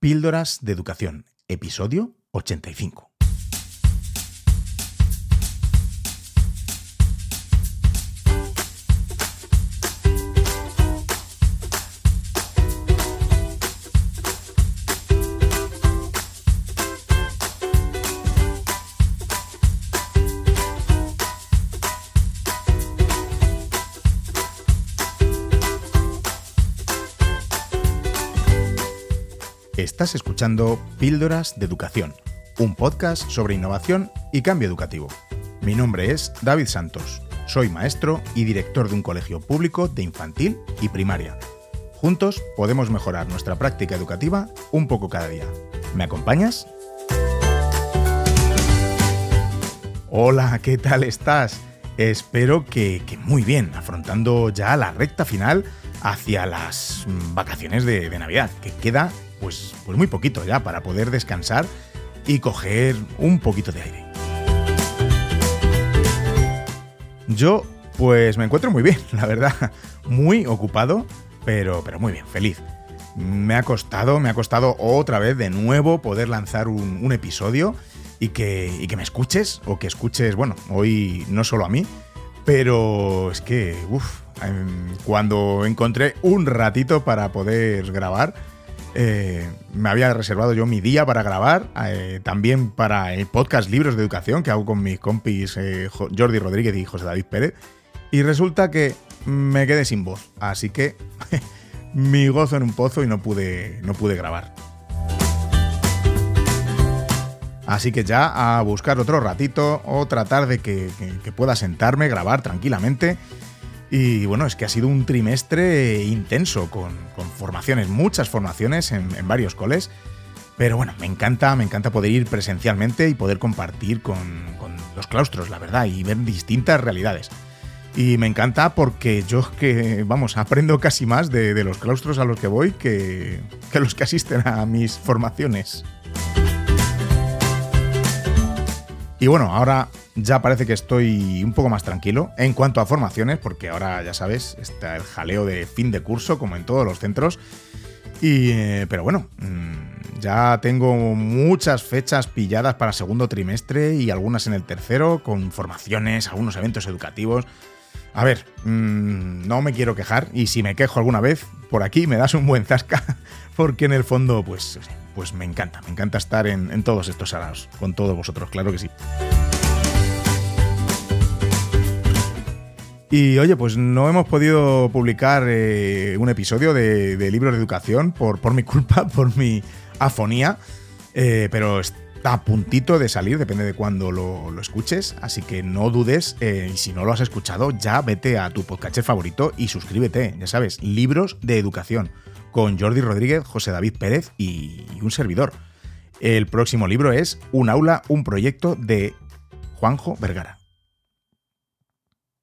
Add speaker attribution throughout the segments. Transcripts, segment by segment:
Speaker 1: Píldoras de Educación, episodio 85. Estás escuchando Píldoras de Educación, un podcast sobre innovación y cambio educativo. Mi nombre es David Santos, soy maestro y director de un colegio público de infantil y primaria. Juntos podemos mejorar nuestra práctica educativa un poco cada día. ¿Me acompañas? Hola, ¿qué tal estás? Espero que, muy bien, afrontando ya la recta final hacia las vacaciones de, Navidad, que queda pues, pues muy poquito ya para poder descansar y coger un poquito de aire. Yo, pues me encuentro muy bien, la verdad. Muy ocupado, pero, pero muy bien, feliz. Me ha costado, me ha costado otra vez de nuevo poder lanzar un, episodio y que, y que me escuches, o que escuches, bueno, hoy no solo a mí, pero es que, uff, em, cuando encontré un ratito para poder grabar, eh, me había reservado yo mi día para grabar, eh, también para el podcast Libros de Educación que hago con mis compis eh, Jordi Rodríguez y José David Pérez. Y resulta que me quedé sin voz, así que mi gozo en un pozo y no pude, no pude grabar. Así que ya a buscar otro ratito o tratar de que, que pueda sentarme, grabar tranquilamente y bueno, es que ha sido un trimestre intenso, con, formaciones, muchas formaciones en, varios coles. Pero bueno, me encanta, me encanta poder ir presencialmente y poder compartir con, los claustros, la verdad, y ver distintas realidades. Y me encanta porque yo que, vamos, aprendo casi más de, los claustros a los que voy que, que los que asisten a mis formaciones. Y bueno, ahora ya parece que estoy un poco más tranquilo en cuanto a formaciones, porque ahora ya sabes, está el jaleo de fin de curso, como en todos los centros. Y, eh, pero bueno, mm, ya tengo muchas fechas pilladas para segundo trimestre y algunas en el tercero, con formaciones, algunos eventos educativos. A ver, mm, no me quiero quejar y si me quejo alguna vez, por aquí me das un buen zasca, porque en el fondo, pues, pues me encanta, me encanta estar en, todos estos araos, con todos vosotros, claro que sí. Y oye, pues no hemos podido publicar eh, un episodio de, libros de educación por, por mi culpa, por mi afonía, eh, pero está a puntito de salir, depende de cuándo lo, escuches, así que no dudes, eh, y si no lo has escuchado, ya vete a tu podcast favorito y suscríbete, ya sabes, libros de educación, con Jordi Rodríguez, José David Pérez y un servidor. El próximo libro es Un aula, un proyecto de Juanjo Vergara.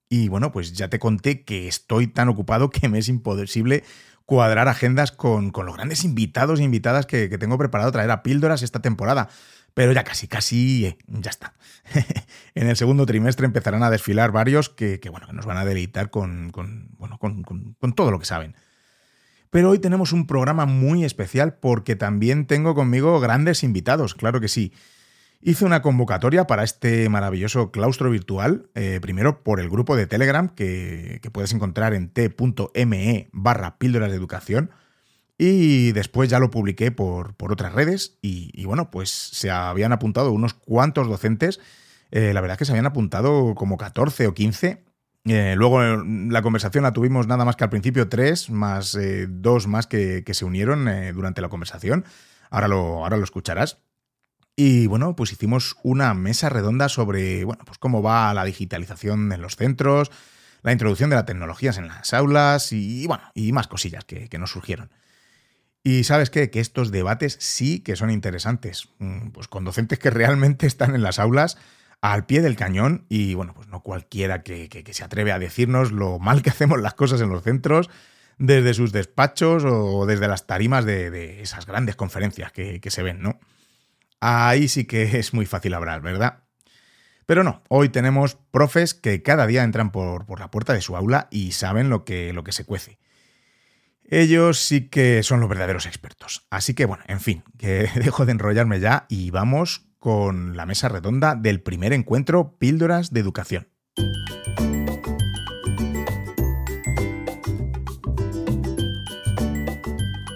Speaker 1: Y bueno, pues ya te conté que estoy tan ocupado que me es imposible cuadrar agendas con, los grandes invitados e invitadas que, tengo preparado traer a píldoras esta temporada. Pero ya casi, casi, eh, ya está. en el segundo trimestre empezarán a desfilar varios que, bueno, nos van a deleitar con, bueno, con todo lo que saben. Pero hoy tenemos un programa muy especial porque también tengo conmigo grandes invitados, claro que sí. Hice una convocatoria para este maravilloso claustro virtual, eh, primero por el grupo de Telegram que, puedes encontrar en t.me barra píldoras de educación y después ya lo publiqué por, otras redes y, bueno, pues se habían apuntado unos cuantos docentes, eh, la verdad es que se habían apuntado como 14 o 15. Eh, luego la conversación la tuvimos nada más que al principio tres, más dos más que, que se unieron durante la conversación. Ahora lo, ahora lo escucharás. Y bueno, pues hicimos una mesa redonda sobre, bueno, pues cómo va la digitalización en los centros, la introducción de las tecnologías en las aulas y, bueno, y más cosillas que, nos surgieron. Y sabes qué? Que estos debates sí que son interesantes, mm, pues con docentes que realmente están en las aulas al pie del cañón y bueno, pues no cualquiera que, se atreve a decirnos lo mal que hacemos las cosas en los centros desde sus despachos o desde las tarimas de, esas grandes conferencias que, que se ven, ¿no? Ahí sí que es muy fácil hablar, ¿verdad? Pero no, hoy tenemos profes que cada día entran por, la puerta de su aula y saben lo que, lo que se cuece. Ellos sí que son los verdaderos expertos. Así que bueno, en fin, que dejo de enrollarme ya y vamos con la mesa redonda del primer encuentro Píldoras de Educación.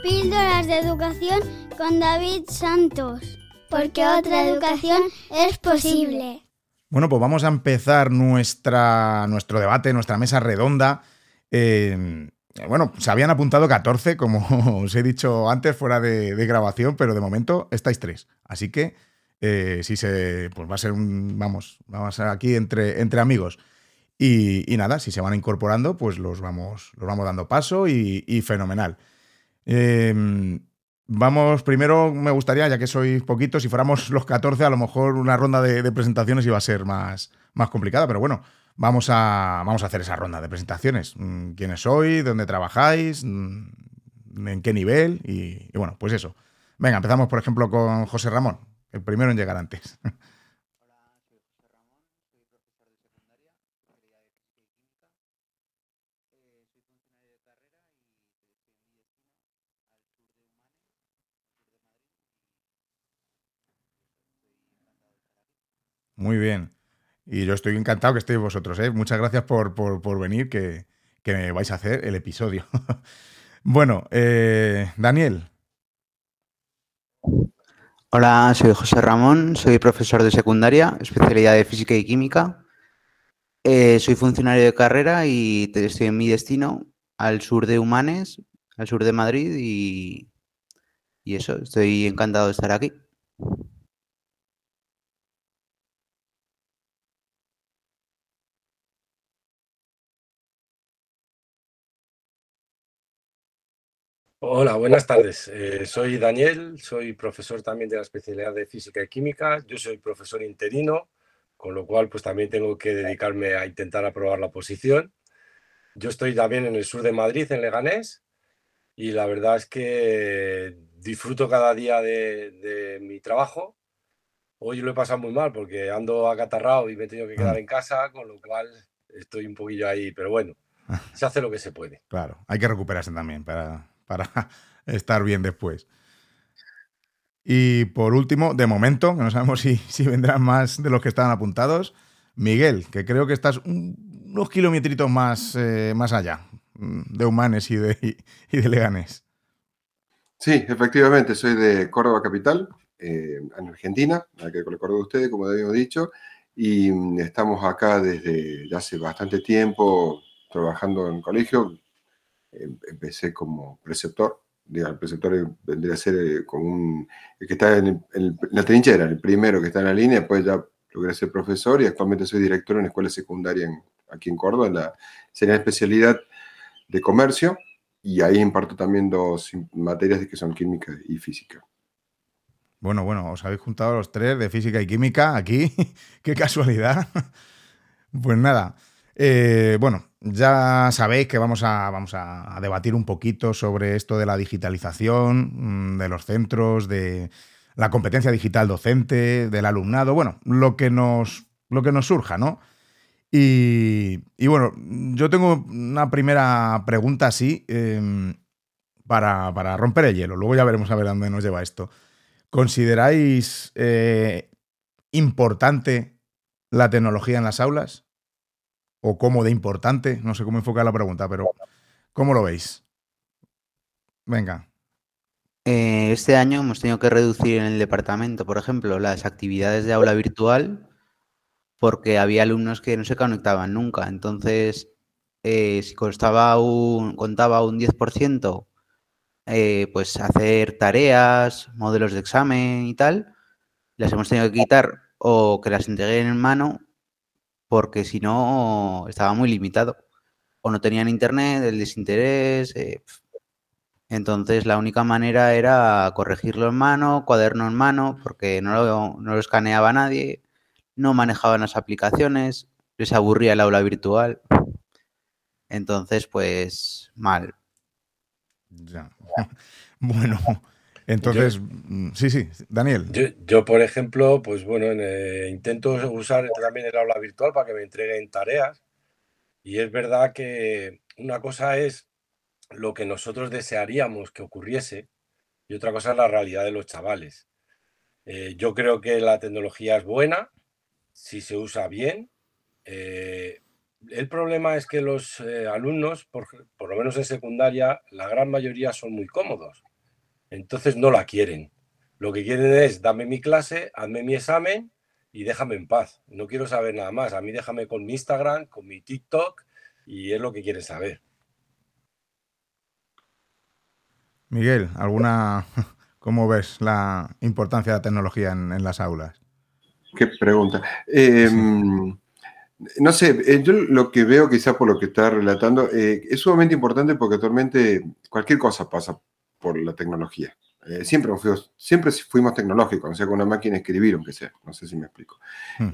Speaker 2: Píldoras de Educación con David Santos, porque otra educación es posible.
Speaker 1: Bueno, pues vamos a empezar nuestra, nuestro debate, nuestra mesa redonda. Eh, bueno, se habían apuntado 14, como os he dicho antes, fuera de, grabación, pero de momento estáis tres. Así que eh, si se. Pues va a ser un. Vamos, vamos a aquí entre, entre amigos. Y, nada, si se van incorporando, pues los vamos, los vamos dando paso y, fenomenal. Em, vamos, primero me gustaría, ya que sois poquitos, si fuéramos los 14, a lo mejor una ronda de, presentaciones iba a ser más, más complicada, pero bueno, Vamos a, vamos a hacer esa ronda de presentaciones. Mm, ¿Quiénes sois? ¿Dónde trabajáis? Mm, ¿En qué nivel? Y, bueno, pues eso. Venga, empezamos por ejemplo con José Ramón, el primero en llegar antes. Muy bien. Y yo estoy encantado que estéis vosotros. ¿eh? Muchas gracias por, venir, que, que, vais a hacer el episodio. bueno, eh, Daniel.
Speaker 3: Hola, soy José Ramón, soy profesor de secundaria, especialidad de física y química. Eh, soy funcionario de carrera y estoy en mi destino al sur de Humanes, al sur de Madrid y, y eso, estoy encantado de estar aquí.
Speaker 4: Hola, buenas tardes. Eh, soy Daniel, soy profesor también de la especialidad de física y química. Yo soy profesor interino, con lo cual pues también tengo que dedicarme a intentar aprobar la posición. Yo estoy también en el sur de Madrid, en Leganés, y la verdad es que disfruto cada día de, mi trabajo. Hoy lo he pasado muy mal porque ando acatarrado y me he tenido que quedar mm. en casa, con lo cual estoy un poquillo ahí, pero bueno, se hace lo que se puede.
Speaker 1: Claro, hay que recuperarse también para, para estar bien después. Y por último, de momento, que no sabemos si, vendrán más de los que estaban apuntados, Miguel, que creo que estás unos kilometritos más, eh, más allá mm, de Humanes y de, y de Leganés.
Speaker 5: Sí, efectivamente, soy de Córdoba Capital, eh, en Argentina, que el Córdoba de ustedes, como habíamos dicho, y mm, estamos acá desde hace bastante tiempo trabajando en colegio, Em, empecé como preceptor. el preceptor vendría a ser eh, como un, el que está en, la trinchera, el primero que está en la línea, después ya logré ser profesor y actualmente soy director en la escuela secundaria aquí en Córdoba, en la, sería especialidad de comercio y ahí imparto también dos materias que son química y física.
Speaker 1: Bueno, bueno, os habéis juntado los tres de física y química aquí. Qué casualidad. Pues nada, eh, bueno, ya sabéis que vamos a, vamos a debatir un poquito sobre esto de la digitalización, mm, de los centros, de la competencia digital docente, del alumnado, bueno, lo que nos, lo que nos surja, ¿no? Y, bueno, yo tengo una primera pregunta así em, para, romper el hielo. Luego ya veremos a ver a dónde nos lleva esto. ¿Consideráis eh, importante la tecnología en las aulas? O cómo de importante, no sé cómo enfocar la pregunta, pero ¿cómo lo veis? Venga.
Speaker 3: Eh, este año hemos tenido que reducir en el departamento, por ejemplo, las actividades de aula virtual porque había alumnos que no se conectaban nunca. Entonces, eh, si costaba un, contaba un 10%, eh, pues hacer tareas, modelos de examen y tal, las hemos tenido que quitar o que las entreguen en mano porque si no estaba muy limitado. O no tenían internet, el desinterés. Eh, entonces la única manera era corregirlo en mano, cuaderno en mano, porque no lo, no lo escaneaba nadie, no manejaban las aplicaciones, les aburría el aula virtual. Entonces, pues mal.
Speaker 1: Ya. Bueno, entonces, mm, sí, sí, Daniel.
Speaker 4: Yo, por ejemplo, pues bueno, eh, intento usar también el aula virtual para que me entreguen tareas. Y es verdad que una cosa es lo que nosotros desearíamos que ocurriese y otra cosa es la realidad de los chavales. Eh, yo creo que la tecnología es buena si se usa bien. Eh, el problema es que los eh, alumnos, por, por, lo menos en secundaria, la gran mayoría son muy cómodos. Entonces no la quieren. Lo que quieren es, dame mi clase, hazme mi examen y déjame en paz. No quiero saber nada más. A mí déjame con mi Instagram, con mi TikTok y es lo que quieren saber.
Speaker 1: Miguel, ¿alguna cómo ves la importancia de la tecnología en, las aulas?
Speaker 5: Qué pregunta. Em, no sé, eh, yo lo que veo, quizás por lo que está relatando, eh, es sumamente importante porque actualmente cualquier cosa pasa por la tecnología. Eh, siempre, fuimos, siempre fuimos tecnológicos, o sea, con una máquina escribir, aunque sea, no sé si me explico. Hmm.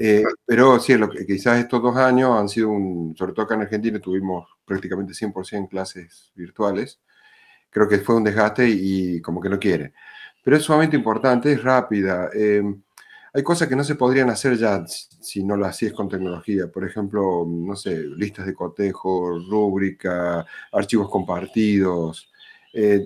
Speaker 5: pero sí, lo que, quizás estos dos años han sido, un, sobre todo acá en Argentina, tuvimos prácticamente 100% clases virtuales creo que fue un desgaste y, como que no quiere. Pero es sumamente importante, es rápida. Eh, hay cosas que no se podrían hacer ya si no lo hacías con tecnología. Por ejemplo, no sé, listas de cotejo, rúbrica, archivos compartidos. Eh,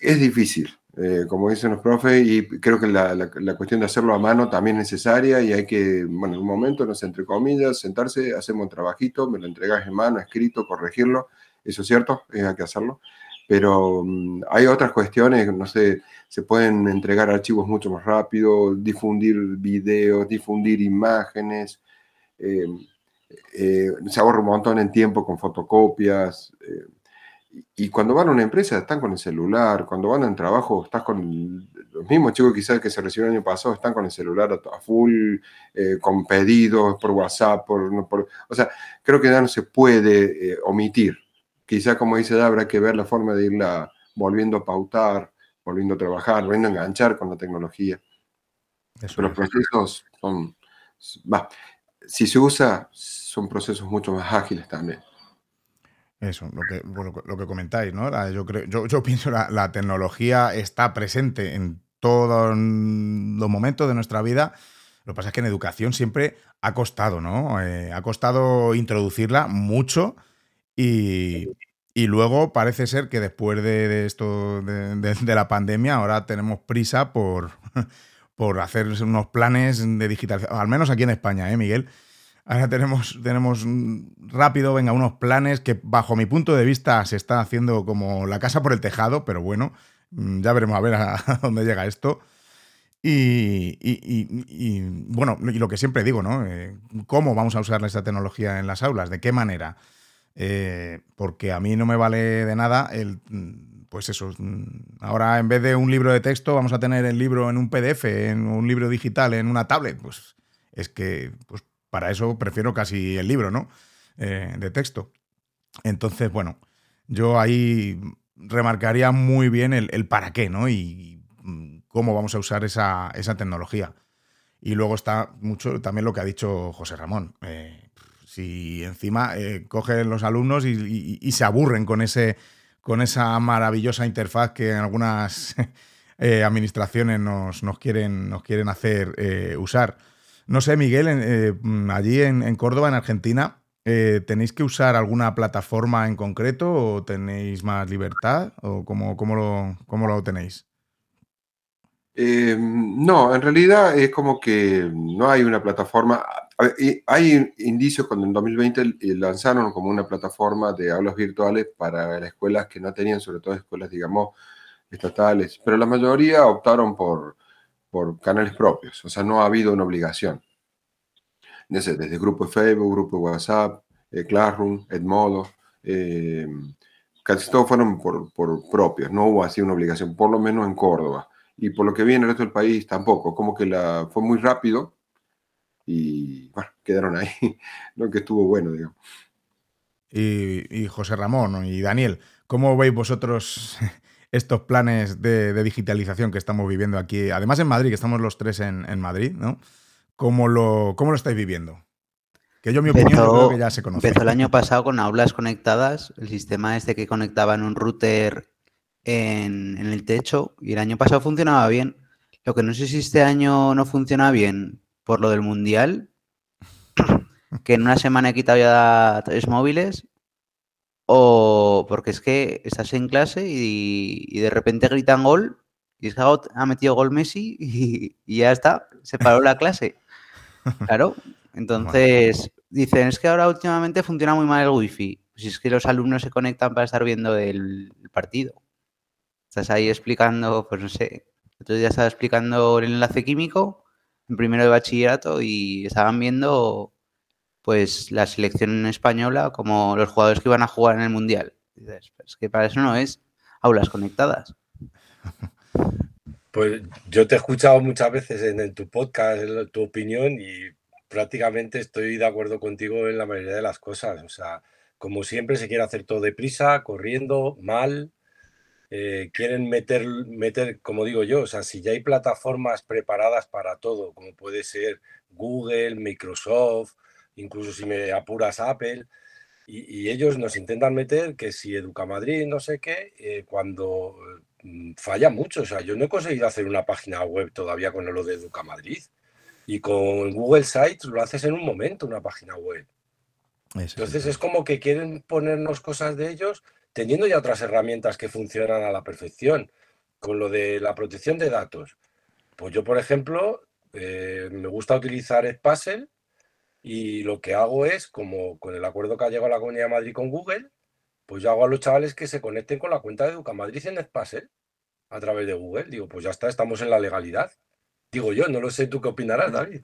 Speaker 5: es difícil, eh, como dicen los profes, y creo que la, cuestión de hacerlo a mano también es necesaria y hay que, bueno, en un momento, no sé, entre comillas, sentarse, hacemos un trabajito, me lo entregas en mano, escrito, corregirlo. Eso es cierto, hay que hacerlo pero mm, hay otras cuestiones, no sé, se pueden entregar archivos mucho más rápido, difundir videos, difundir imágenes, eh, eh, se ahorra un montón en tiempo con fotocopias. Eh, y cuando van a una empresa están con el celular, cuando van a un trabajo estás con los mismos chicos quizás que se recibieron el año pasado, están con el celular a, full, con pedidos por WhatsApp, por, por, o sea, creo que ya no se puede omitir quizá como dice habrá que ver la forma de irla volviendo a pautar, volviendo a trabajar, volviendo a enganchar con la tecnología. Pero los procesos son, va, si se usa, son procesos mucho más ágiles también.
Speaker 1: Eso, lo que, lo que comentáis, ¿no? Yo, creo, yo, yo pienso que la, tecnología está presente en todos los momentos de nuestra vida. Lo que pasa es que en educación siempre ha costado, ¿no? Eh, ha costado introducirla mucho y, luego parece ser que después de, esto, de, la pandemia, ahora tenemos prisa por, por hacer unos planes de digitalización, al menos aquí en España, ¿eh, Miguel? Ahora tenemos, tenemos rápido, venga, unos planes que bajo mi punto de vista se está haciendo como la casa por el tejado, pero bueno, mm, ya veremos a ver a, dónde llega esto. Y, bueno, y lo que siempre digo, ¿no? Eh, ¿Cómo vamos a usar esta tecnología en las aulas? ¿De qué manera? Eh, porque a mí no me vale de nada el, pues eso, ahora en vez de un libro de texto vamos a tener el libro en un PDF, en un libro digital, en una tablet, pues es que pues para eso prefiero casi el libro, ¿no? Eh, de texto. Entonces, bueno, yo ahí remarcaría muy bien el, para qué, ¿no? Y cómo vamos a usar esa, tecnología. Y luego está mucho también lo que ha dicho José Ramón. Eh, si encima eh, cogen los alumnos y, se aburren con, ese, con esa maravillosa interfaz que algunas eh, administraciones nos, quieren, nos quieren hacer usar. No sé, Miguel, allí en, Córdoba, en Argentina, ¿tenéis que usar alguna plataforma en concreto o tenéis más libertad? ¿O cómo, lo, cómo lo tenéis?
Speaker 5: no, en realidad es como que no hay una plataforma hay indicios cuando en 2020 eh, lanzaron como una plataforma de aulas virtuales para las escuelas que no tenían, sobre todo escuelas, digamos, estatales, pero la mayoría optaron por, por canales propios, o sea, no ha habido una obligación. Desde, desde grupo de Facebook, grupo de WhatsApp, eh, Classroom, Edmodo, eh, casi todos fueron por, por, propios, no hubo así una obligación, por lo menos en Córdoba. Y por lo que vi en el resto del país tampoco, como que la, fue muy rápido y bueno, quedaron ahí, lo que estuvo bueno, digamos.
Speaker 1: Y, José Ramón y Daniel, ¿cómo veis vosotros estos planes de, digitalización que estamos viviendo aquí? Además en Madrid, que estamos los tres en, Madrid, ¿no? ¿Cómo lo, ¿Cómo lo estáis viviendo? Que yo mi opinión creo que ya se conoce.
Speaker 3: Empezó el año pasado con aulas conectadas, el sistema este que conectaba en un router en, en, el techo y el año pasado funcionaba bien. Lo que no sé si este año no funciona bien por lo del Mundial, que en una semana he quitado ya tres móviles, o porque es que estás en clase y, de repente gritan gol y es que ha metido gol Messi y, ya está, se paró la clase. Claro, entonces dicen, es que ahora últimamente funciona muy mal el wifi. Si es que los alumnos se conectan para estar viendo el, partido. Estás ahí explicando, pues no sé, otro día estaba explicando el enlace químico en primero de bachillerato y estaban viendo pues la selección española como los jugadores que iban a jugar en el Mundial. Dices, pues que para eso no es aulas conectadas.
Speaker 4: Pues yo te he escuchado muchas veces en, tu podcast, tu opinión, y prácticamente estoy de acuerdo contigo en la mayoría de las cosas. O sea, como siempre se quiere hacer todo deprisa, corriendo, mal. Eh, quieren meter, meter, como digo yo, o sea, si ya hay plataformas preparadas para todo, como puede ser Google, Microsoft, incluso si me apuras Apple, y, ellos nos intentan meter que si Educa Madrid, no sé qué, eh, cuando mm, falla mucho. O sea, yo no he conseguido hacer una página web todavía con lo de Educa Madrid. Y con Google Sites lo haces en un momento, una página web. Entonces es como que quieren ponernos cosas de ellos teniendo ya otras herramientas que funcionan a la perfección. Con lo de la protección de datos. Pues yo, por ejemplo, eh, me gusta utilizar Edpuzzle y lo que hago es, como con el acuerdo que ha llegado la Comunidad de Madrid con Google, pues yo hago a los chavales que se conecten con la cuenta de Educamadrid en Edpassel a través de Google. Digo, pues ya está, estamos en la legalidad. Digo yo, no lo sé, ¿tú qué opinarás, David?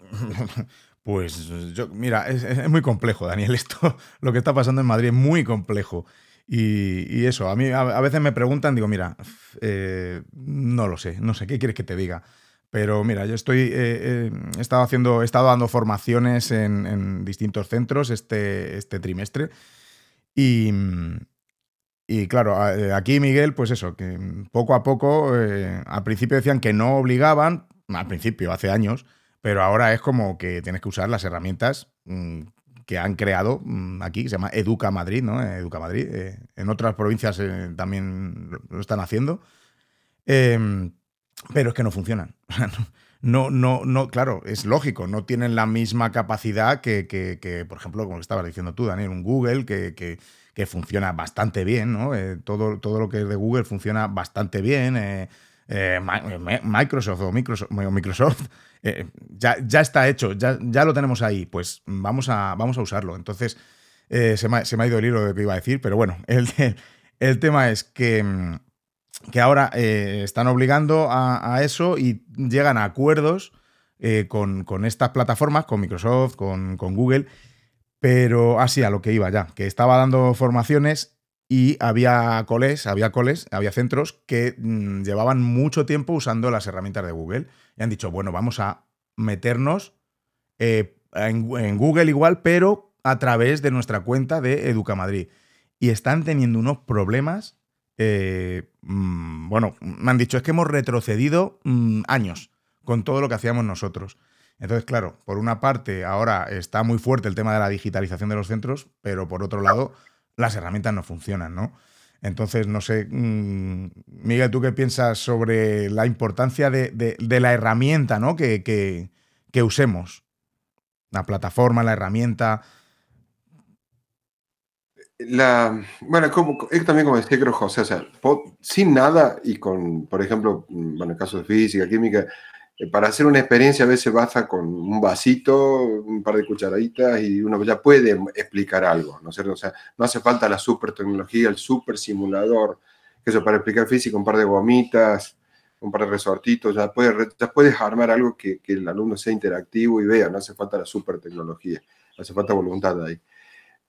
Speaker 1: Pues yo, mira, es, muy complejo, Daniel, esto, lo que está pasando en Madrid es muy complejo. Y, eso, a mí a, veces me preguntan, digo, mira, eh, no lo sé, no sé, ¿qué quieres que te diga? Pero mira, yo estoy, eh, eh, he, estado haciendo, he estado dando formaciones en, distintos centros este, este trimestre. Y, y claro, eh, aquí Miguel, pues eso, que poco a poco, al principio decían que no obligaban, al principio, hace años, pero ahora es como que tienes que usar las herramientas mm, que han creado mm, aquí, se llama Educa Madrid, ¿no? Educa Madrid. en otras provincias también lo están haciendo. Pero es que no funcionan. No, no, no, claro, es lógico, no tienen la misma capacidad que, que, por ejemplo, como estabas diciendo tú, Daniel, un Google que, que funciona bastante bien, ¿no? Eh, todo, todo lo que es de Google funciona bastante bien. Eh, eh, Microsoft o Microsoft, Microsoft ya, ya, está hecho, ya, ya, lo tenemos ahí, pues vamos a, vamos a usarlo. Entonces, se me, se, me, ha ido el hilo de lo que iba a decir, pero bueno, el, el tema es que mm, que ahora eh, están obligando a, eso y llegan a acuerdos eh, con, estas plataformas, con Microsoft, con, Google, pero así a lo que iba ya, que estaba dando formaciones y había coles, había coles, había centros que mm, llevaban mucho tiempo usando las herramientas de Google y han dicho, bueno, vamos a meternos eh, en, en Google igual, pero a través de nuestra cuenta de Educamadrid. Y están teniendo unos problemas eh, mm, bueno, me han dicho, es que hemos retrocedido mm, años con todo lo que hacíamos nosotros. Entonces, claro, por una parte, ahora está muy fuerte el tema de la digitalización de los centros, pero por otro lado, las herramientas no funcionan, ¿no? Entonces, no sé, mm, Miguel, ¿tú qué piensas sobre la importancia de, la herramienta, ¿no? Que, que usemos. La plataforma, la herramienta,
Speaker 5: la, bueno, como, también como decía creo José, o sea, sin nada y con, por ejemplo, bueno, en caso de física, química, eh, para hacer una experiencia a veces basta con un vasito, un par de cucharaditas y uno ya puede explicar algo, ¿no es cierto? O sea, no hace falta la super tecnología, el super simulador, que eso para explicar física, un par de gomitas, un par de resortitos, ya puedes, ya puedes armar algo que, que el alumno sea interactivo y vea, no hace falta la super tecnología, hace falta voluntad ahí.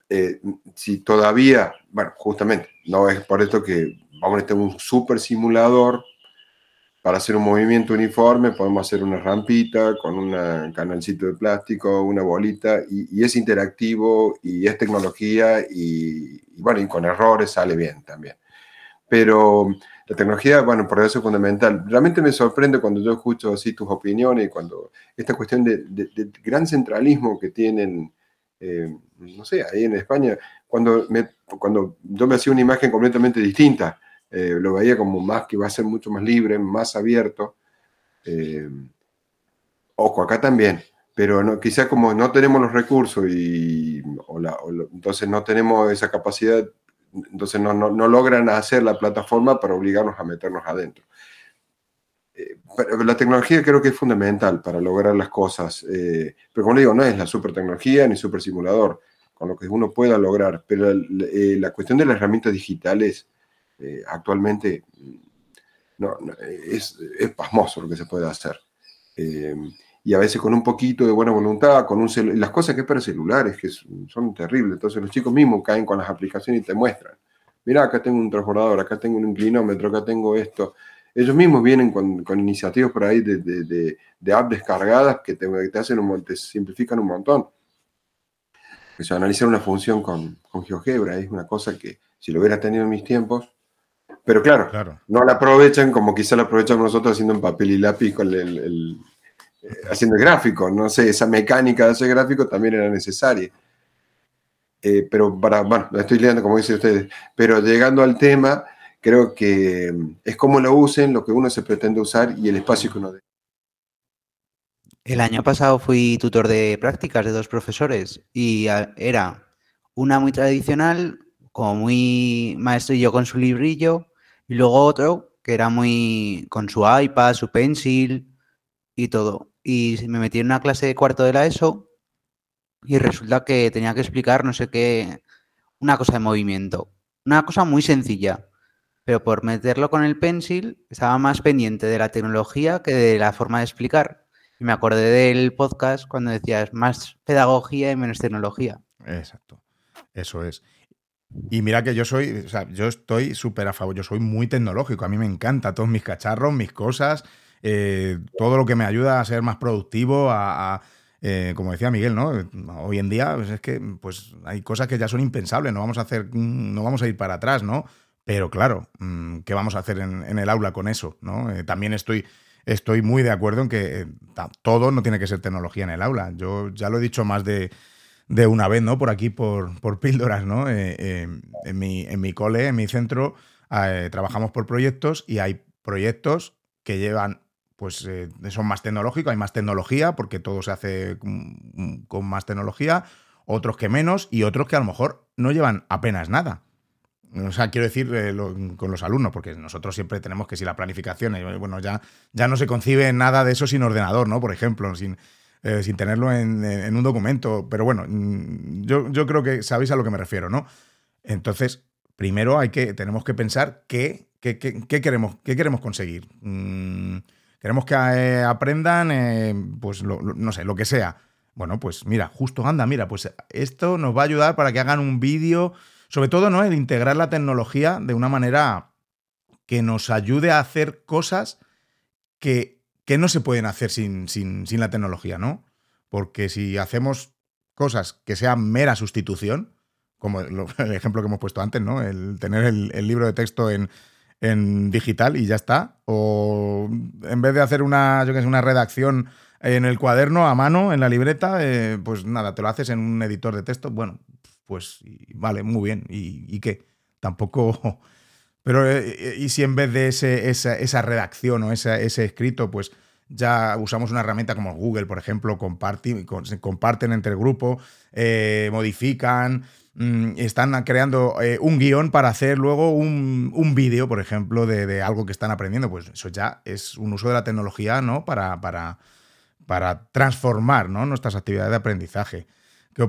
Speaker 5: Eh, si todavía, bueno, justamente, no es por esto que vamos a tener un super simulador para hacer un movimiento uniforme, podemos hacer una rampita con un canalcito de plástico, una bolita, y, es interactivo y es tecnología y, bueno, y con errores sale bien también. Pero la tecnología, bueno, por eso es fundamental. Realmente me sorprende cuando yo escucho así tus opiniones y cuando esta cuestión de, gran centralismo que tienen eh, no sé, ahí en España, cuando, me, cuando yo me hacía una imagen completamente distinta, eh, lo veía como más que va a ser mucho más libre, más abierto. Eh, ojo, acá también, pero no, quizás como no tenemos los recursos y entonces no tenemos esa capacidad entonces no, no, logran hacer la plataforma para obligarnos a meternos adentro. Eh, la tecnología creo que es fundamental para lograr las cosas, eh, pero como digo, no es la super tecnología ni super simulador, con lo que uno pueda lograr, pero la cuestión de las herramientas digitales actualmente no, es, es, pasmoso lo que se puede hacer y a veces con un poquito de buena voluntad, con un las cosas que es para celulares, que son terribles. Entonces los chicos mismos caen con las aplicaciones y te muestran. Mira, acá tengo un transbordador, acá tengo un inclinómetro, acá tengo esto. Ellos mismos vienen con, con iniciativas por ahí de, de, de, apps descargadas que te, te, hacen un, te simplifican un montón. Eso, analizar una función con, con GeoGebra es una cosa que si lo hubiera tenido en mis tiempos, pero claro, claro. no la aprovechan como quizá la aprovechamos nosotros haciendo en papel y lápiz con el eh, haciendo gráfico, no sé, esa mecánica de hacer gráfico también era necesaria. Eh, pero para, bueno, la estoy leyendo como dicen ustedes, pero llegando al tema, creo que mm, es como lo usen, lo que uno se pretende usar y el espacio que uno dé.
Speaker 3: El año pasado fui tutor de prácticas de dos profesores y era una muy tradicional, como muy maestrillo con su librillo, y luego otro que era muy con su iPad, su pencil, y todo. Y me metí en una clase de cuarto de la ESO y resulta que tenía que explicar no sé qué, una cosa de movimiento. Una cosa muy sencilla. Pero por meterlo con el pencil estaba más pendiente de la tecnología que de la forma de explicar. Y me acordé del podcast cuando decías más pedagogía y menos tecnología.
Speaker 1: Exacto. Eso es. Y mira que yo soy, o sea, yo estoy súper a favor, yo soy muy tecnológico, a mí me encanta todos mis cacharros, mis cosas, eh, todo lo que me ayuda a ser más productivo, a, eh, como decía Miguel, ¿no? Hoy en día pues es que pues hay cosas que ya son impensables, no vamos a hacer, no vamos a ir para atrás, ¿no? Pero claro, mm, ¿qué vamos a hacer en, el aula con eso? ¿no? Eh, también estoy, estoy muy de acuerdo en que todo no tiene que ser tecnología en el aula. Yo ya lo he dicho más de, una vez, ¿no? Por aquí, por, por píldoras, ¿no? en, mi, en mi cole, en mi centro, trabajamos por proyectos y hay proyectos que llevan pues eh, son más tecnológicos, hay más tecnología porque todo se hace con, más tecnología, otros que menos y otros que a lo mejor no llevan apenas nada. O sea, quiero decir eh, con los alumnos, porque nosotros siempre tenemos que si la planificación, eh, bueno, ya, ya no se concibe nada de eso sin ordenador, ¿no? Por ejemplo, sin, sin tenerlo en, un documento. Pero bueno, mm, yo, yo, creo que sabéis a lo que me refiero, ¿no? Entonces, primero hay que, tenemos que pensar qué, qué, qué, queremos, qué queremos conseguir. Mm, Queremos que eh, aprendan, eh, pues no sé, lo que sea. Bueno, pues mira, justo anda, mira, pues esto nos va a ayudar para que hagan un vídeo, sobre todo, ¿no? El integrar la tecnología de una manera que nos ayude a hacer cosas que, que no se pueden hacer sin, sin, la tecnología, ¿no? Porque si hacemos cosas que sean mera sustitución, como el ejemplo que hemos puesto antes, ¿no? El tener el libro de texto en, en digital y ya está. O en vez de hacer una, yo que sé, una redacción en el cuaderno a mano, en la libreta, eh, pues nada, te lo haces en un editor de texto. Bueno, pues vale, muy bien. ¿Y, qué? Tampoco. Pero, eh, eh, ¿y si en vez de ese, esa, redacción o ese, ese escrito, pues ya usamos una herramienta como Google, por ejemplo, comparten, entre el grupo, modifican, Mm, están creando eh, un guion para hacer luego un, vídeo, por ejemplo, de, algo que están aprendiendo. Pues eso ya es un uso de la tecnología, ¿no? Para, para, para transformar nuestras actividades de aprendizaje.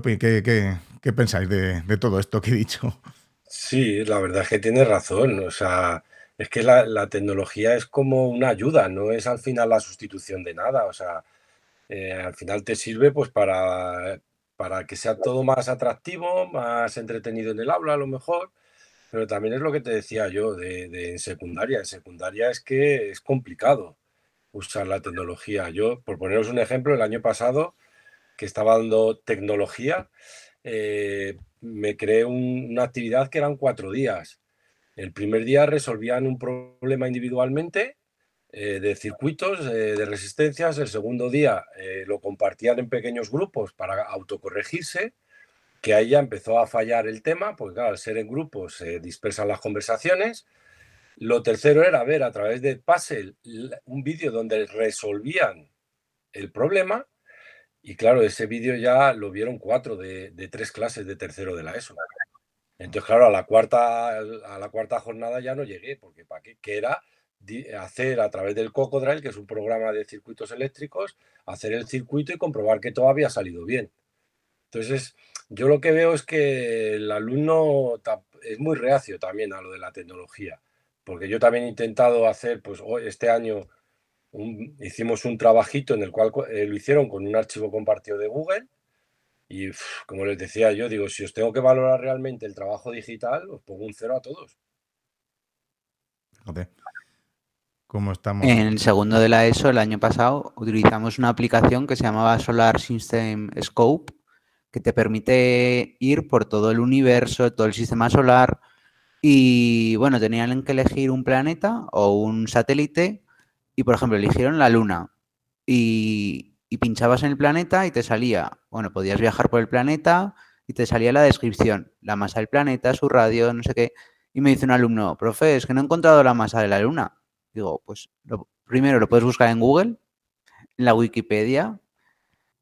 Speaker 1: ¿Qué, qué, pensáis de, todo esto que he dicho?
Speaker 4: Sí, la verdad es que tienes razón. O sea, es que la, tecnología es como una ayuda, no es al final la sustitución de nada. O sea, eh, al final te sirve pues para para que sea todo más atractivo, más entretenido en el aula a lo mejor, pero también es lo que te decía yo de, en secundaria. En secundaria es que es complicado usar la tecnología. Yo, por poneros un ejemplo, el año pasado que estaba dando tecnología, eh, me creé una actividad que eran cuatro días. El primer día resolvían un problema individualmente eh, de circuitos eh, de resistencias. El segundo día lo compartían en pequeños grupos para autocorregirse, que ahí ya empezó a fallar el tema, porque claro, al ser en grupos se dispersan las conversaciones. Lo tercero era ver a través de Puzzle un vídeo donde resolvían el problema. Y claro, ese vídeo ya lo vieron cuatro de, de tres clases de tercero de la ESO. Entonces, claro, a la cuarta, a la cuarta jornada ya no llegué, porque ¿para qué? Que era hacer a través del Cocodrile, que es un programa de circuitos eléctricos, hacer el circuito y comprobar que todo había salido bien. Entonces, yo lo que veo es que el alumno es muy reacio también a lo de la tecnología, porque yo también he intentado hacer, pues este año hicimos un trabajito en el cual eh, lo hicieron con un archivo compartido de Google y como les decía yo, digo, si os tengo que valorar realmente el trabajo digital, os pongo un cero a todos.
Speaker 1: ¿Cómo estamos?
Speaker 3: En el segundo de la ESO, el año pasado, utilizamos una aplicación que se llamaba Solar System Scope, que te permite ir por todo el universo, todo el sistema solar. Y bueno, tenían que elegir un planeta o un satélite. Y por ejemplo, eligieron la Luna. Y, y pinchabas en el planeta y te salía, bueno, podías viajar por el planeta y te salía la descripción, la masa del planeta, su radio, no sé qué. Y me dice un alumno, profe, es que no he encontrado la masa de la Luna. Digo, pues lo, primero lo puedes buscar en Google, en la Wikipedia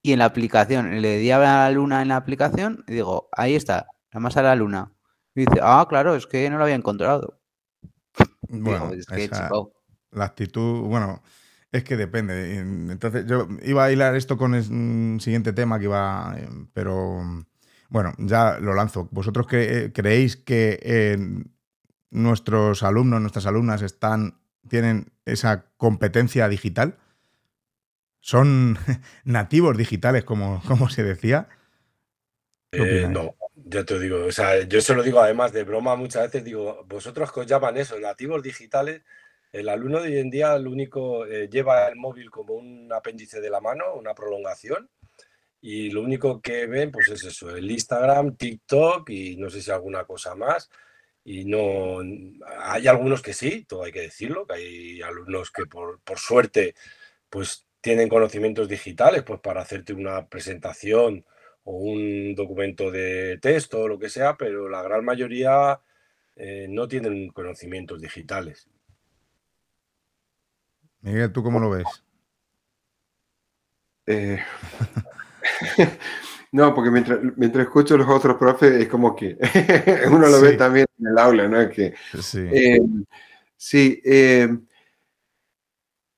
Speaker 3: y en la aplicación. Le di a la Luna en la aplicación y digo, ahí está, la masa de la Luna. Y dice, ah, claro, es que no lo había encontrado.
Speaker 1: Bueno, es que, la actitud, bueno, es que depende. Entonces, yo iba a hilar esto con el siguiente tema que iba, eh, pero bueno, ya lo lanzo. ¿Vosotros creéis que nuestros alumnos, nuestras alumnas están, tienen esa competencia digital? ¿Son nativos digitales, como, como se decía?
Speaker 4: Eh, no, ya te digo, o sea, yo se lo digo además de broma muchas veces, digo, vosotros que os llaman eso, nativos digitales, el alumno de hoy en día lo único eh, lleva el móvil como un apéndice de la mano, una prolongación, y lo único que ven pues es eso, el Instagram, TikTok y no sé si alguna cosa más. Y no hay algunos que sí, todo hay que decirlo, que hay alumnos que por, por suerte pues tienen conocimientos digitales pues para hacerte una presentación o un documento de texto o lo que sea, pero la gran mayoría eh, no tienen conocimientos digitales.
Speaker 1: Miguel, ¿tú cómo lo ves?
Speaker 5: Eh, no, porque mientras, mientras escucho a los otros profes es como que uno lo ve también en el aula, ¿no? Que, sí. Eh, sí eh,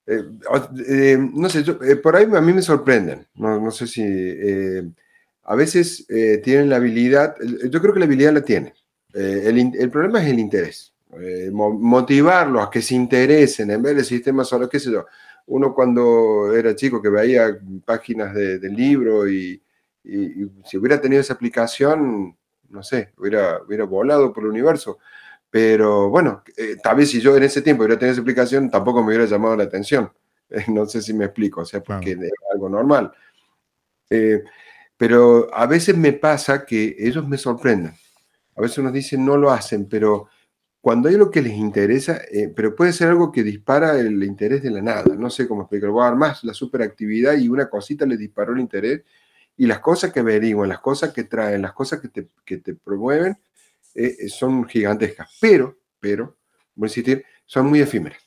Speaker 5: no sé, por ahí a mí me sorprenden, no, no sé si a veces tienen la habilidad, yo creo que la habilidad la tienen, el, el problema es el interés. Eh, motivarlos a que se interesen en ver el sistema solar, qué sé yo. Uno cuando era chico que veía páginas del libro y, si hubiera tenido esa aplicación, no sé, hubiera, hubiera volado por el universo. Pero bueno, eh, tal vez si yo en ese tiempo hubiera tenido esa aplicación, tampoco me hubiera llamado la atención. no sé si me explico, o sea, porque es algo normal. Eh, pero a veces me pasa que ellos me sorprenden. A veces nos dicen no lo hacen, pero cuando hay lo que les interesa, eh, pero puede ser algo que dispara el interés de la nada, no sé cómo explicarlo, voy a más la superactividad y una cosita les disparó el interés y las cosas que averiguan, las cosas que traen, las cosas que te, que te promueven eh, eh, son gigantescas, pero, pero, voy a insistir, son muy efímeras.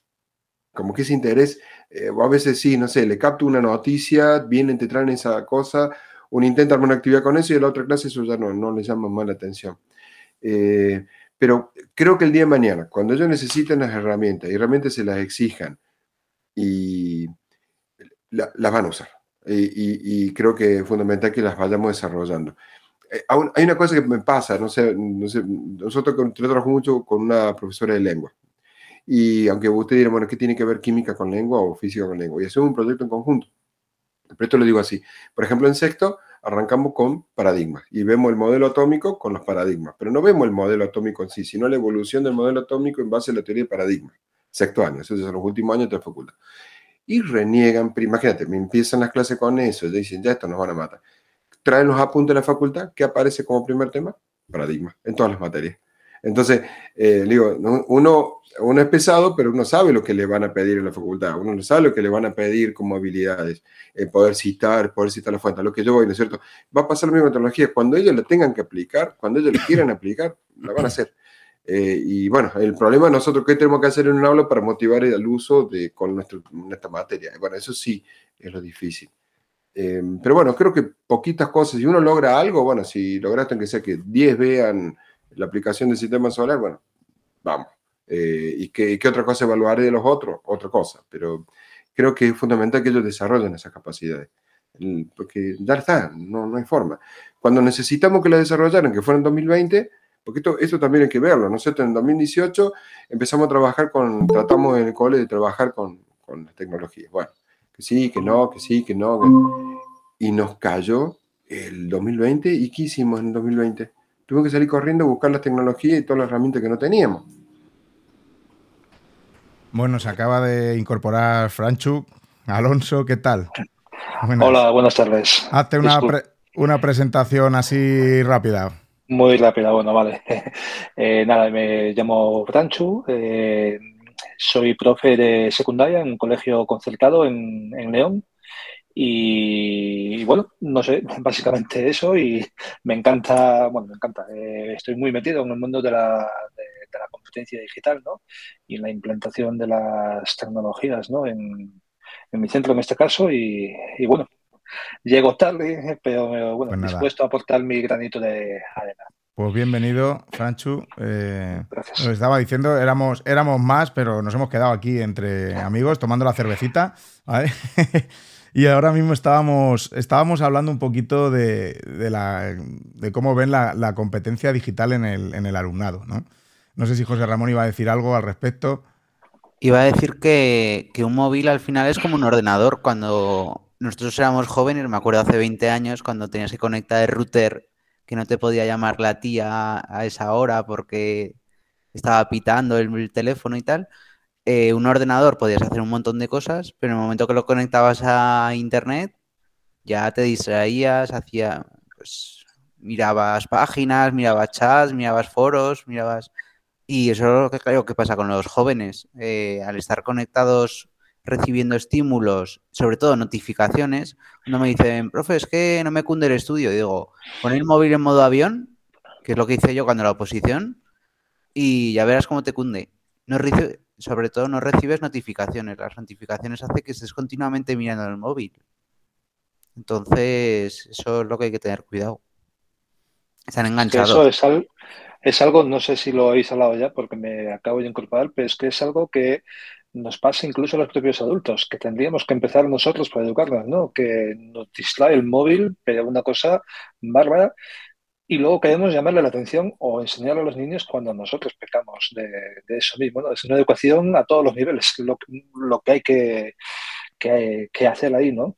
Speaker 5: Como que ese interés, a veces sí, no sé, le capto una noticia, vienen, te traen esa cosa, uno intenta una actividad con eso y en la otra clase eso ya no, no le llama más la atención. Eh, pero creo que el día de mañana, cuando ellos necesiten las herramientas y realmente se las exijan, y las van a usar. Y, creo que es fundamental que las vayamos desarrollando. Eh, hay una cosa que me pasa, no sé, no sé nosotros yo trabajo mucho con una profesora de lengua. Y aunque usted dirá, bueno, ¿qué tiene que ver química con lengua o física con lengua? Y hacemos un proyecto en conjunto. Pero esto lo digo así. Por ejemplo, en sexto, arrancamos con paradigmas y vemos el modelo atómico con los paradigmas, pero no vemos el modelo atómico en sí, sino la evolución del modelo atómico en base a la teoría de paradigmas. Sexto año, eso es los últimos años de la facultad. Y reniegan, imagínate, me empiezan las clases con eso, y dicen, ya esto nos van a matar. Traen los apuntes de la facultad, ¿qué aparece como primer tema? Paradigma, en todas las materias. Entonces, eh, digo, uno, uno es pesado, pero uno sabe lo que le van a pedir en la facultad, uno no sabe lo que le van a pedir como habilidades, eh, poder citar, poder citar la fuente, lo que yo voy, ¿no es cierto? Va a pasar lo mismo con tecnología, cuando ellos la tengan que aplicar, cuando ellos la quieran aplicar, la van a hacer. Eh, y bueno, el problema nosotros qué tenemos que hacer en un aula para motivar el uso de, con nuestro, nuestra materia. Bueno, eso sí es lo difícil. pero bueno, creo que poquitas cosas, si uno logra algo, bueno, si lograste que sea que 10 vean la aplicación del sistema solar, bueno, vamos. Eh, ¿Y qué, qué, otra cosa evaluaré de los otros? Otra cosa. Pero creo que es fundamental que ellos desarrollen esas capacidades. Porque ya está, no, no hay forma. Cuando necesitamos que la desarrollaran, que fuera en 2020, porque esto, esto también hay que verlo. Nosotros en 2018 empezamos a trabajar con, tratamos en el cole de trabajar con, con las tecnologías. Bueno, que sí, que no, que sí, que no. Y nos cayó el 2020. ¿Y qué hicimos en el 2020? Tuvimos que salir corriendo a buscar las tecnologías y todas las herramientas que no teníamos.
Speaker 1: Bueno, se acaba de incorporar Franchu. Alonso, ¿qué tal?
Speaker 6: Hola, buenas tardes.
Speaker 1: Hazte una, una presentación así rápida.
Speaker 6: Muy rápida, bueno, vale. Eh, nada, me llamo Franchu, eh, soy profe de secundaria en un colegio concertado en, León. Y, bueno, no sé, básicamente eso y me encanta, bueno, me encanta, eh, estoy muy metido en el mundo de la, de, la competencia digital, ¿no? Y en la implantación de las tecnologías, ¿no? En, mi centro en este caso y, bueno, llego tarde, pero bueno, pues dispuesto a aportar mi granito de arena.
Speaker 1: Pues bienvenido, Franchu. Eh, Gracias. estaba diciendo, éramos, éramos más, pero nos hemos quedado aquí entre amigos tomando la cervecita. y ahora mismo estábamos, estábamos hablando un poquito de, de cómo ven la, competencia digital en el, en el alumnado. ¿no? no sé si José Ramón iba a decir algo al respecto.
Speaker 3: Iba a decir que, que un móvil al final es como un ordenador. Cuando nosotros éramos jóvenes, me acuerdo hace 20 años, cuando tenías que conectar el router que no te podía llamar la tía a esa hora porque estaba pitando el, teléfono y tal. Eh, un ordenador podías hacer un montón de cosas, pero en el momento que lo conectabas a internet, ya te distraías, hacía, pues, mirabas páginas, mirabas chats, mirabas foros, mirabas... Y eso es lo que creo que pasa con los jóvenes. Eh, al estar conectados recibiendo estímulos, sobre todo notificaciones. Cuando me dicen, profe, es que no me cunde el estudio, digo, pon el móvil en modo avión, que es lo que hice yo cuando la oposición, y ya verás cómo te cunde. No sobre todo no recibes notificaciones. Las notificaciones hacen que estés continuamente mirando el móvil. Entonces, eso es lo que hay que tener cuidado. Están enganchados.
Speaker 6: Eso es, algo, es algo, no sé si lo habéis hablado ya porque me acabo de incorporar, pero es que es algo que nos pasa incluso a los propios adultos, que tendríamos que empezar nosotros para educarnos, ¿no? Que nos distrae el móvil, pero una cosa bárbara, y luego queremos llamarle la atención o enseñarle a los niños cuando nosotros pecamos de, eso mismo, ¿no? Es una educación a todos los niveles, lo, lo que hay que, que, hacer ahí, ¿no?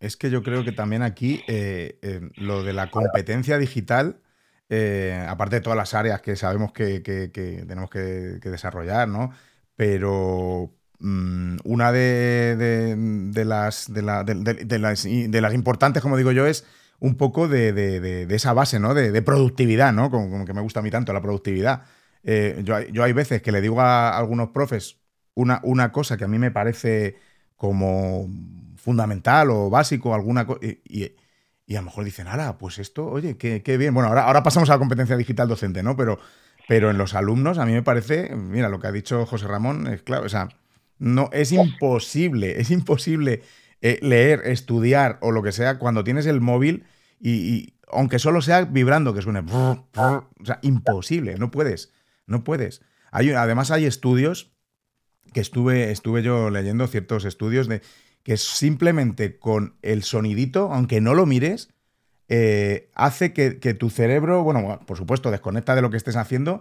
Speaker 1: Es que yo creo que también aquí eh, eh, lo de la competencia digital, eh, aparte de todas las áreas que sabemos que, que tenemos que, desarrollar, ¿no? pero mm, una de, las, de, las, importantes, como digo yo, es un poco de, esa base, ¿no? De, productividad, ¿no? Como, que me gusta a mí tanto la productividad. Eh, yo, hay veces que le digo a algunos profes una, una cosa que a mí me parece como fundamental o básico, alguna cosa. Y, a lo mejor dicen, ahora, pues esto, oye, qué, qué, bien. Bueno, ahora, ahora pasamos a la competencia digital docente, ¿no? Pero pero en los alumnos, a mí me parece, mira, lo que ha dicho José Ramón es claro, o sea, no, es imposible, es imposible eh, leer, estudiar o lo que sea cuando tienes el móvil y, aunque solo sea vibrando, que suene, o sea, imposible, no puedes, no puedes. Hay, además hay estudios que estuve, estuve yo leyendo ciertos estudios de que simplemente con el sonidito, aunque no lo mires, eh, hace que, tu cerebro, bueno, por supuesto, desconecta de lo que estés haciendo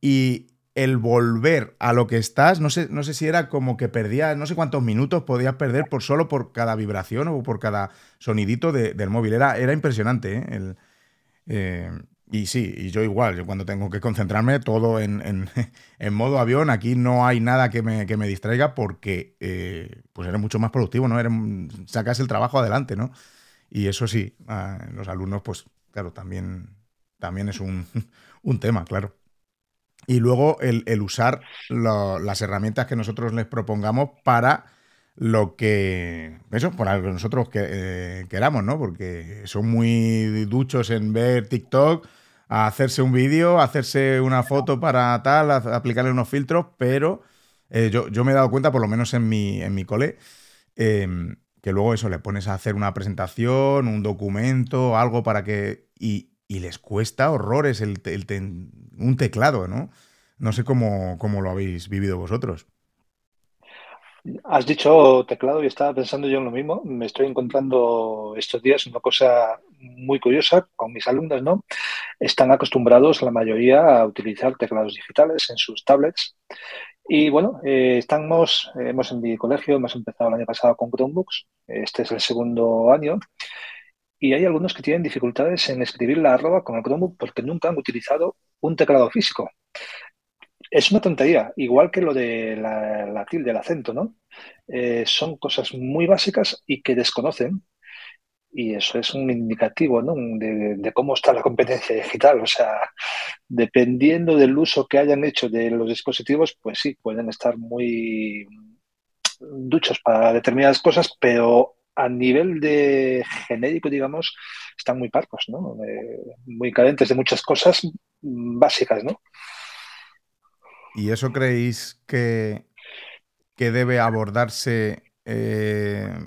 Speaker 1: y el volver a lo que estás, no sé, no sé si era como que perdías, no sé cuántos minutos podías perder por solo por cada vibración o por cada sonidito del móvil. Era, era impresionante. ¿eh? Eh, y sí, y yo igual, yo cuando tengo que concentrarme todo en, modo avión, aquí no hay nada que me, que me distraiga porque pues eres mucho más productivo, ¿no? Eres, sacas el trabajo adelante, ¿no? Y eso sí, los alumnos, pues claro, también, también es un, tema, claro. Y luego el, usar las herramientas que nosotros les propongamos para lo que, eso, para lo que nosotros que, eh, queramos, ¿no? Porque son muy duchos en ver TikTok, a hacerse un vídeo, hacerse una foto para tal, aplicarle unos filtros, pero eh, yo, yo, me he dado cuenta, por lo menos en mi, en mi cole, em, que luego eso le pones a hacer una presentación, un documento, algo para que... Y, y les cuesta horrores el, un teclado, ¿no? No sé cómo, cómo lo habéis vivido vosotros.
Speaker 6: Has dicho teclado y estaba pensando yo en lo mismo. Me estoy encontrando estos días una cosa muy curiosa con mis alumnos, ¿no? Están acostumbrados la mayoría a utilizar teclados digitales en sus tablets. Y bueno, eh, estamos, hemos en mi colegio, hemos empezado el año pasado con Chromebooks. Este es el segundo año. Y hay algunos que tienen dificultades en escribir la arroba con el Chromebook porque nunca han utilizado un teclado físico es una tontería, igual que lo de la, tilde, el acento, ¿no? Eh, son cosas muy básicas y que desconocen. Y eso es un indicativo de, cómo está la competencia digital. O sea, dependiendo del uso que hayan hecho de los dispositivos, pues sí, pueden estar muy duchos para determinadas cosas, pero a nivel de genérico, digamos, están muy parcos, ¿no? Eh, muy carentes de muchas cosas básicas, ¿no?
Speaker 1: ¿Y eso creéis que, que debe abordarse eh,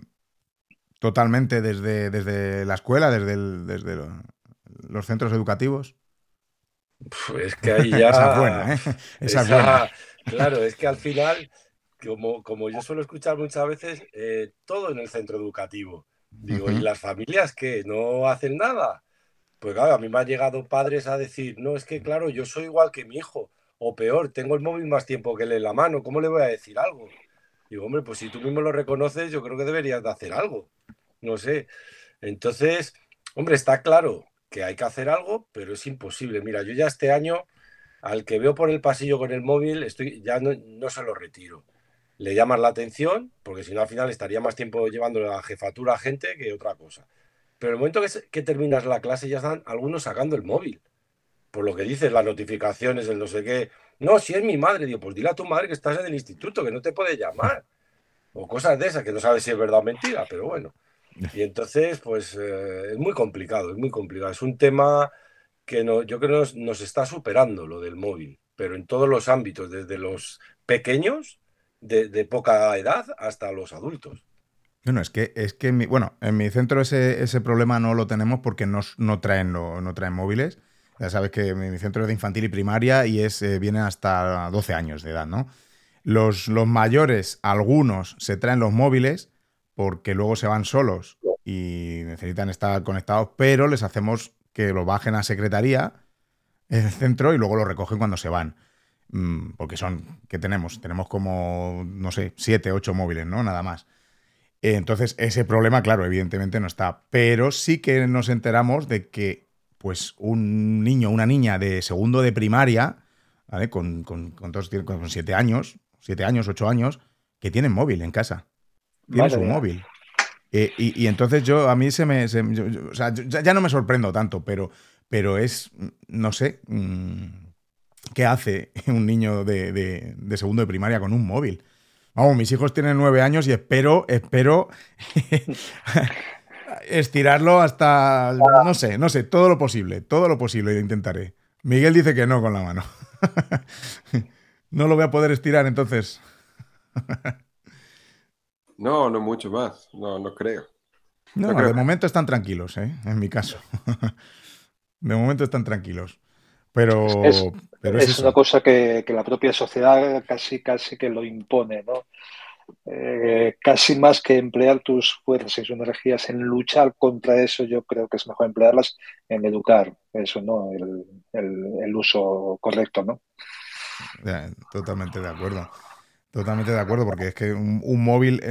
Speaker 1: totalmente desde, desde, la escuela, desde, desde los centros educativos?
Speaker 4: Pues que ahí ya.
Speaker 1: Esa buena, ¿eh? Esa, buena.
Speaker 4: Claro, es que al final, como, como yo suelo escuchar muchas veces, eh, todo en el centro educativo. Digo, ¿y las familias qué? ¿No hacen nada? Pues claro, a mí me han llegado padres a decir, no, es que claro, yo soy igual que mi hijo. O peor, tengo el móvil más tiempo que él en la mano, ¿cómo le voy a decir algo? Digo, hombre, pues si tú mismo lo reconoces, yo creo que deberías de hacer algo. No sé. Entonces, hombre, está claro que hay que hacer algo, pero es imposible. Mira, yo ya este año, al que veo por el pasillo con el móvil, estoy, ya no, se lo retiro. Le llamas la atención, porque si no al final estaría más tiempo llevando la jefatura a gente que otra cosa. Pero el momento que, que terminas la clase ya están algunos sacando el móvil por lo que dices, las notificaciones, el no sé qué. No, si es mi madre, digo, pues dile a tu madre que estás en el instituto, que no te puede llamar. O cosas de esas, que no sabes si es verdad o mentira, pero bueno. Y entonces, pues eh, es muy complicado, es muy complicado. Es un tema que no, yo creo que nos, está superando lo del móvil, pero en todos los ámbitos, desde los pequeños, de, poca edad, hasta los adultos.
Speaker 1: Bueno, es que, es que bueno, en mi centro ese, ese problema no lo tenemos porque no, no traen, no traen móviles. Ya sabes que mi centro es de infantil y primaria y es, eh, viene hasta 12 años de edad, ¿no? Los, los mayores, algunos, se traen los móviles porque luego se van solos y necesitan estar conectados, pero les hacemos que lo bajen a secretaría en el centro y luego lo recogen cuando se van. Mm, porque son, ¿qué tenemos? Tenemos como, no sé, siete, ocho móviles, ¿no? Nada más. Entonces, ese problema, claro, evidentemente no está. Pero sí que nos enteramos de que pues un niño, una niña de segundo de primaria, ¿vale? Con, con, con, con siete años, siete años, ocho años, que tienen móvil en casa. Tienen su móvil. Eh, y, entonces yo, a mí se me... o sea, ya, no me sorprendo tanto, pero, pero es, no sé, mm, ¿qué hace un niño de, de, segundo de primaria con un móvil? Vamos, mis hijos tienen nueve años y espero, espero estirarlo hasta, no sé, no sé, todo lo posible, todo lo posible intentaré. Miguel dice que no con la mano. no lo voy a poder estirar entonces.
Speaker 5: no, no mucho más, no, no creo.
Speaker 1: No, de momento están tranquilos, ¿eh? en mi caso. de momento están tranquilos. Pero
Speaker 6: es, es, una cosa que, que, la propia sociedad casi, casi que lo impone, ¿no? Eh, casi más que emplear tus fuerzas y tus energías en luchar contra eso, yo creo que es mejor emplearlas en educar eso, ¿no? El, uso correcto, ¿no?
Speaker 1: totalmente de acuerdo. Totalmente de acuerdo, porque es que un, móvil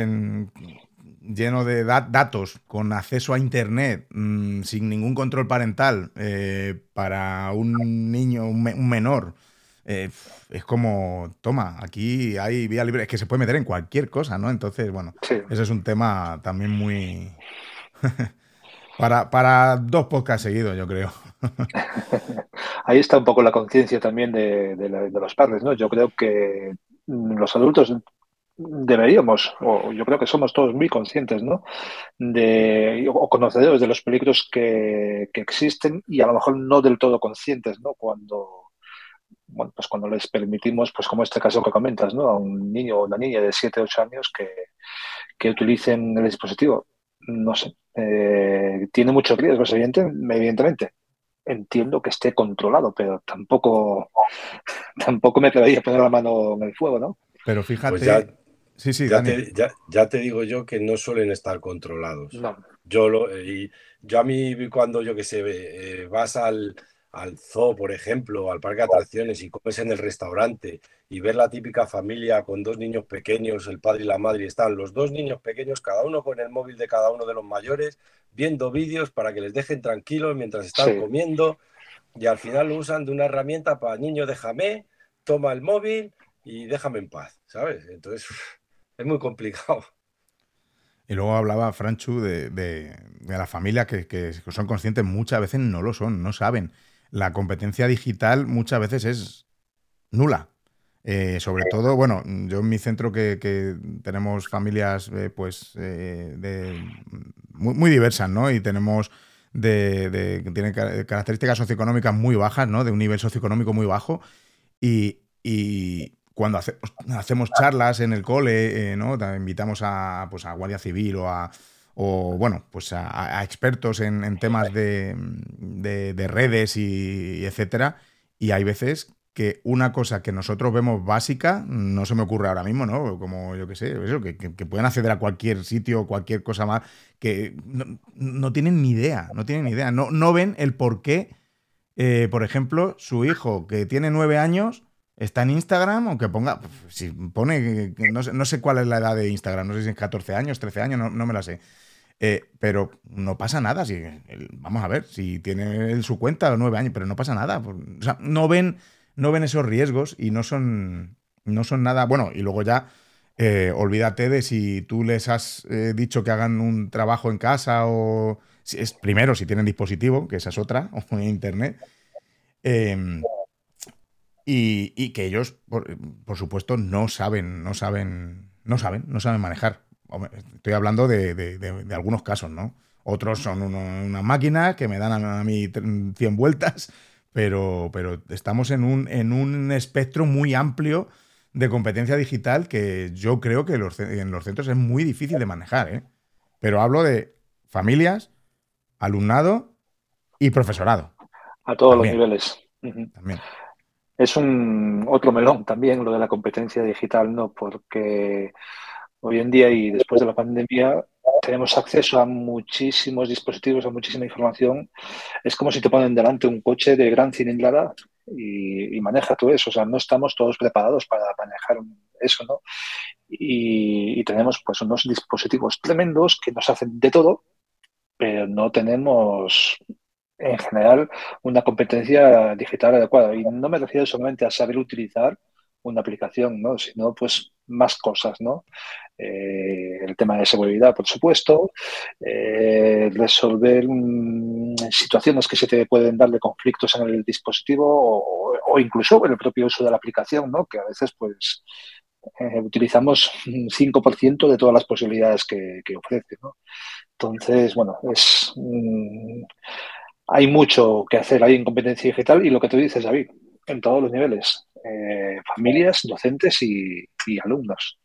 Speaker 1: lleno de datos, con acceso a Internet, mm, sin ningún control parental, eh, para un niño, un menor, eh, es como, toma, aquí hay vía libre, es que se puede meter en cualquier cosa, ¿no? Entonces, bueno, ese es un tema también muy... para, para dos podcasts seguidos, yo creo.
Speaker 6: Ahí está un poco la conciencia también de, los padres, ¿no? Yo creo que los adultos deberíamos, o yo creo que somos todos muy conscientes, ¿no? De, o conocedores de los peligros que, que, existen y a lo mejor no del todo conscientes, ¿no? Cuando, bueno, pues cuando les permitimos, pues como este caso que comentas, ¿no? A un niño o una niña de 7, 8 años que, que utilicen el dispositivo, no sé, eh, tiene muchos riesgos, evidentemente. entiendo que esté controlado, pero tampoco, tampoco me atrevería a poner la mano en el fuego, ¿no?
Speaker 1: Pero fíjate.
Speaker 4: Pues ya,
Speaker 1: sí, sí,
Speaker 4: ya te, ya, ya, te, digo yo que no suelen estar controlados.
Speaker 6: No.
Speaker 4: Yo, lo, y yo a mí, cuando yo que sé, eh, vas al, al zoo, por ejemplo, al parque de atracciones y comes en el restaurante y ver la típica familia con dos niños pequeños, el padre y la madre, y están los dos niños pequeños, cada uno con el móvil de cada uno de los mayores, viendo vídeos para que les dejen tranquilos mientras están sí. comiendo y al final lo usan de una herramienta para niño déjame, toma el móvil y déjame en paz, ¿sabes? Entonces es muy complicado.
Speaker 1: Y luego hablaba Franchu de, de, de la familia que, que, son conscientes, muchas veces no lo son, no saben. La competencia digital muchas veces es nula. Eh, sobre todo, bueno, yo en mi centro que, que tenemos familias eh, pues eh, muy, muy, diversas, ¿no? Y tenemos de, de, tienen características socioeconómicas muy bajas, ¿no? De un nivel socioeconómico muy bajo. Y cuando hace, hacemos charlas en el cole, ¿no? Invitamos a, pues, a Guardia Civil o a, o bueno, pues a, expertos en, temas de, de, de, redes y, etcétera. Y hay veces que una cosa que nosotros vemos básica, no se me ocurre ahora mismo, ¿no? Como yo que sé, eso, que, que, que pueden acceder a cualquier sitio, cualquier cosa más, que no, no tienen ni idea, no tienen ni idea, no, no ven el por qué, eh, por ejemplo, su hijo que tiene nueve años está en Instagram o que ponga, si pone, no sé, no sé cuál es la edad de Instagram, no sé si es 14 años, 13 años, no, me la sé. Eh, pero no pasa nada. Si, vamos a ver, si tiene su cuenta nueve años, pero no pasa nada. O sea, no ven no ven esos riesgos y no son, no son nada. Bueno, y luego ya eh, olvídate de si tú les has eh, dicho que hagan un trabajo en casa o. Es, primero, si tienen dispositivo, que esa es otra, o en internet. Eh, y, y, que ellos, por, por, supuesto, no saben, no saben, no saben, no saben manejar. Estoy hablando de, de, de, de algunos casos, ¿no? Otros son uno, una máquina que me dan a, mí 100 vueltas pero, pero estamos en un, en un espectro muy amplio de competencia digital que yo creo que los, en los centros es muy difícil de manejar. ¿eh? Pero hablo de familias, alumnado y profesorado.
Speaker 6: A todos también. los niveles. Uh -huh. También. Es un otro melón también lo de la competencia digital, ¿no? Porque hoy en día y después de la pandemia tenemos acceso a muchísimos dispositivos, a muchísima información. Es como si te ponen delante un coche de gran cilindrada y, y maneja todo eso. O sea, no estamos todos preparados para manejar eso, ¿no? Y, y, tenemos pues unos dispositivos tremendos que nos hacen de todo, pero no tenemos en general una competencia digital adecuada. Y no me refiero solamente a saber utilizar una aplicación, ¿no? sino pues más cosas, ¿no? Eh, el tema de seguridad, por supuesto, eh, resolver mm, situaciones que se te pueden dar de conflictos en el dispositivo o, incluso en el propio uso de la aplicación, ¿no? Que a veces, pues, eh, utilizamos un 5% de todas las posibilidades que, que ofrece, ¿no? Entonces, bueno, es... Mm, hay mucho que hacer ahí en competencia digital y lo que tú dices, David, en todos los niveles, eh, familias, docentes y, y, alumnos.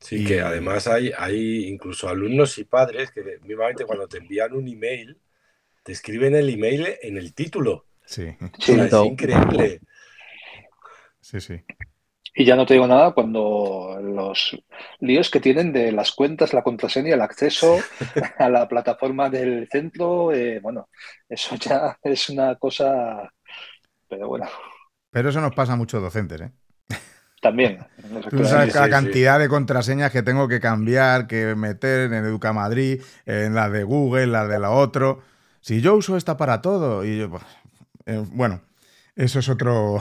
Speaker 4: Sí, y... que además hay, hay incluso alumnos y padres que mismamente cuando te envían un email, te escriben el email en el título.
Speaker 1: Sí.
Speaker 4: sí es increíble.
Speaker 1: Sí, sí.
Speaker 6: Y ya no te digo nada cuando los líos que tienen de las cuentas, la contraseña, el acceso a la plataforma del centro, eh, bueno, eso ya es una cosa, pero bueno.
Speaker 1: Pero eso nos pasa a muchos docentes, ¿eh?
Speaker 6: También.
Speaker 1: Tú sabes la cantidad de contraseñas que tengo que cambiar, que meter en Educa Madrid, en la de Google, en la de la otro. Si yo uso esta para todo, y yo, eh, bueno, eso es otro,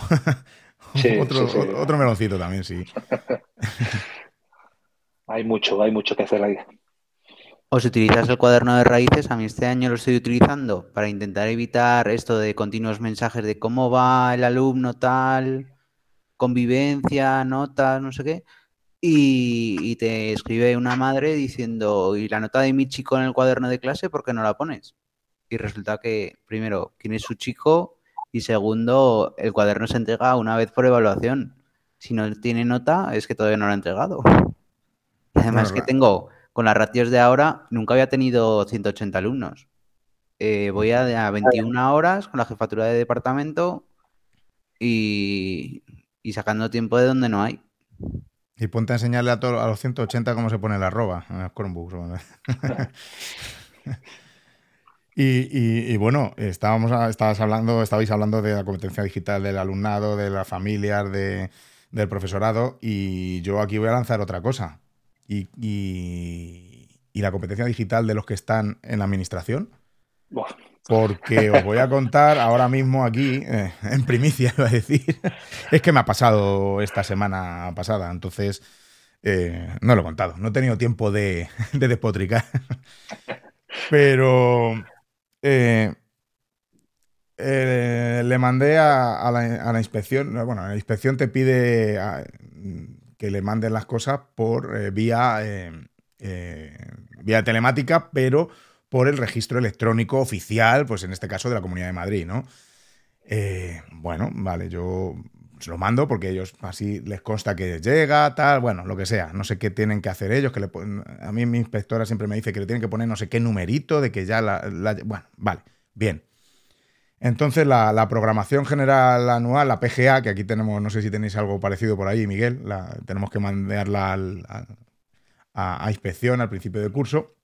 Speaker 6: sí,
Speaker 1: otro,
Speaker 6: sí, sí.
Speaker 1: otro meloncito también, sí.
Speaker 6: hay mucho, hay mucho que hacer ahí.
Speaker 3: ¿O si utilizas el cuaderno de raíces? A mí este año lo estoy utilizando para intentar evitar esto de continuos mensajes de cómo va el alumno tal, convivencia, notas, no sé qué. Y, y, te escribe una madre diciendo, ¿y la nota de mi chico en el cuaderno de clase por qué no la pones? Y resulta que, primero, quién es su chico y segundo, el cuaderno se entrega una vez por evaluación. Si no tiene nota, es que todavía no lo ha entregado. Y además que tengo con las ratios de ahora, nunca había tenido 180 alumnos. eh, voy a, a 21 horas con la jefatura de departamento y, y sacando tiempo de donde no hay.
Speaker 1: Y ponte a enseñarle a, a los 180 cómo se pone la arroba en los Chromebooks. y, y, bueno, estábamos, estabas hablando, estabais hablando de la competencia digital del alumnado, de las familias, de, del profesorado, y yo aquí voy a lanzar otra cosa. Y, y la competencia digital de los que están en la administración. Porque os voy a contar ahora mismo aquí, eh, en primicia, iba a decir, es que me ha pasado esta semana pasada, entonces eh, no lo he contado, no he tenido tiempo de, de despotricar. Pero eh, le mandé a, la, inspección, bueno, la inspección te pide que le manden las cosas por vía, vía telemática, pero por el registro electrónico oficial, pues en este caso de la Comunidad de Madrid, ¿no? Eh, bueno, vale, yo lo mando porque ellos así les consta que llega, tal, bueno, lo que sea. No sé qué tienen que hacer ellos, que le a mí mi inspectora siempre me dice que le tienen que poner no sé qué numerito, de que ya la... bueno, vale, bien. Entonces la, programación general anual, la PGA, que aquí tenemos, no sé si tenéis algo parecido por ahí, Miguel, la, tenemos que mandarla a, a, inspección al principio del curso.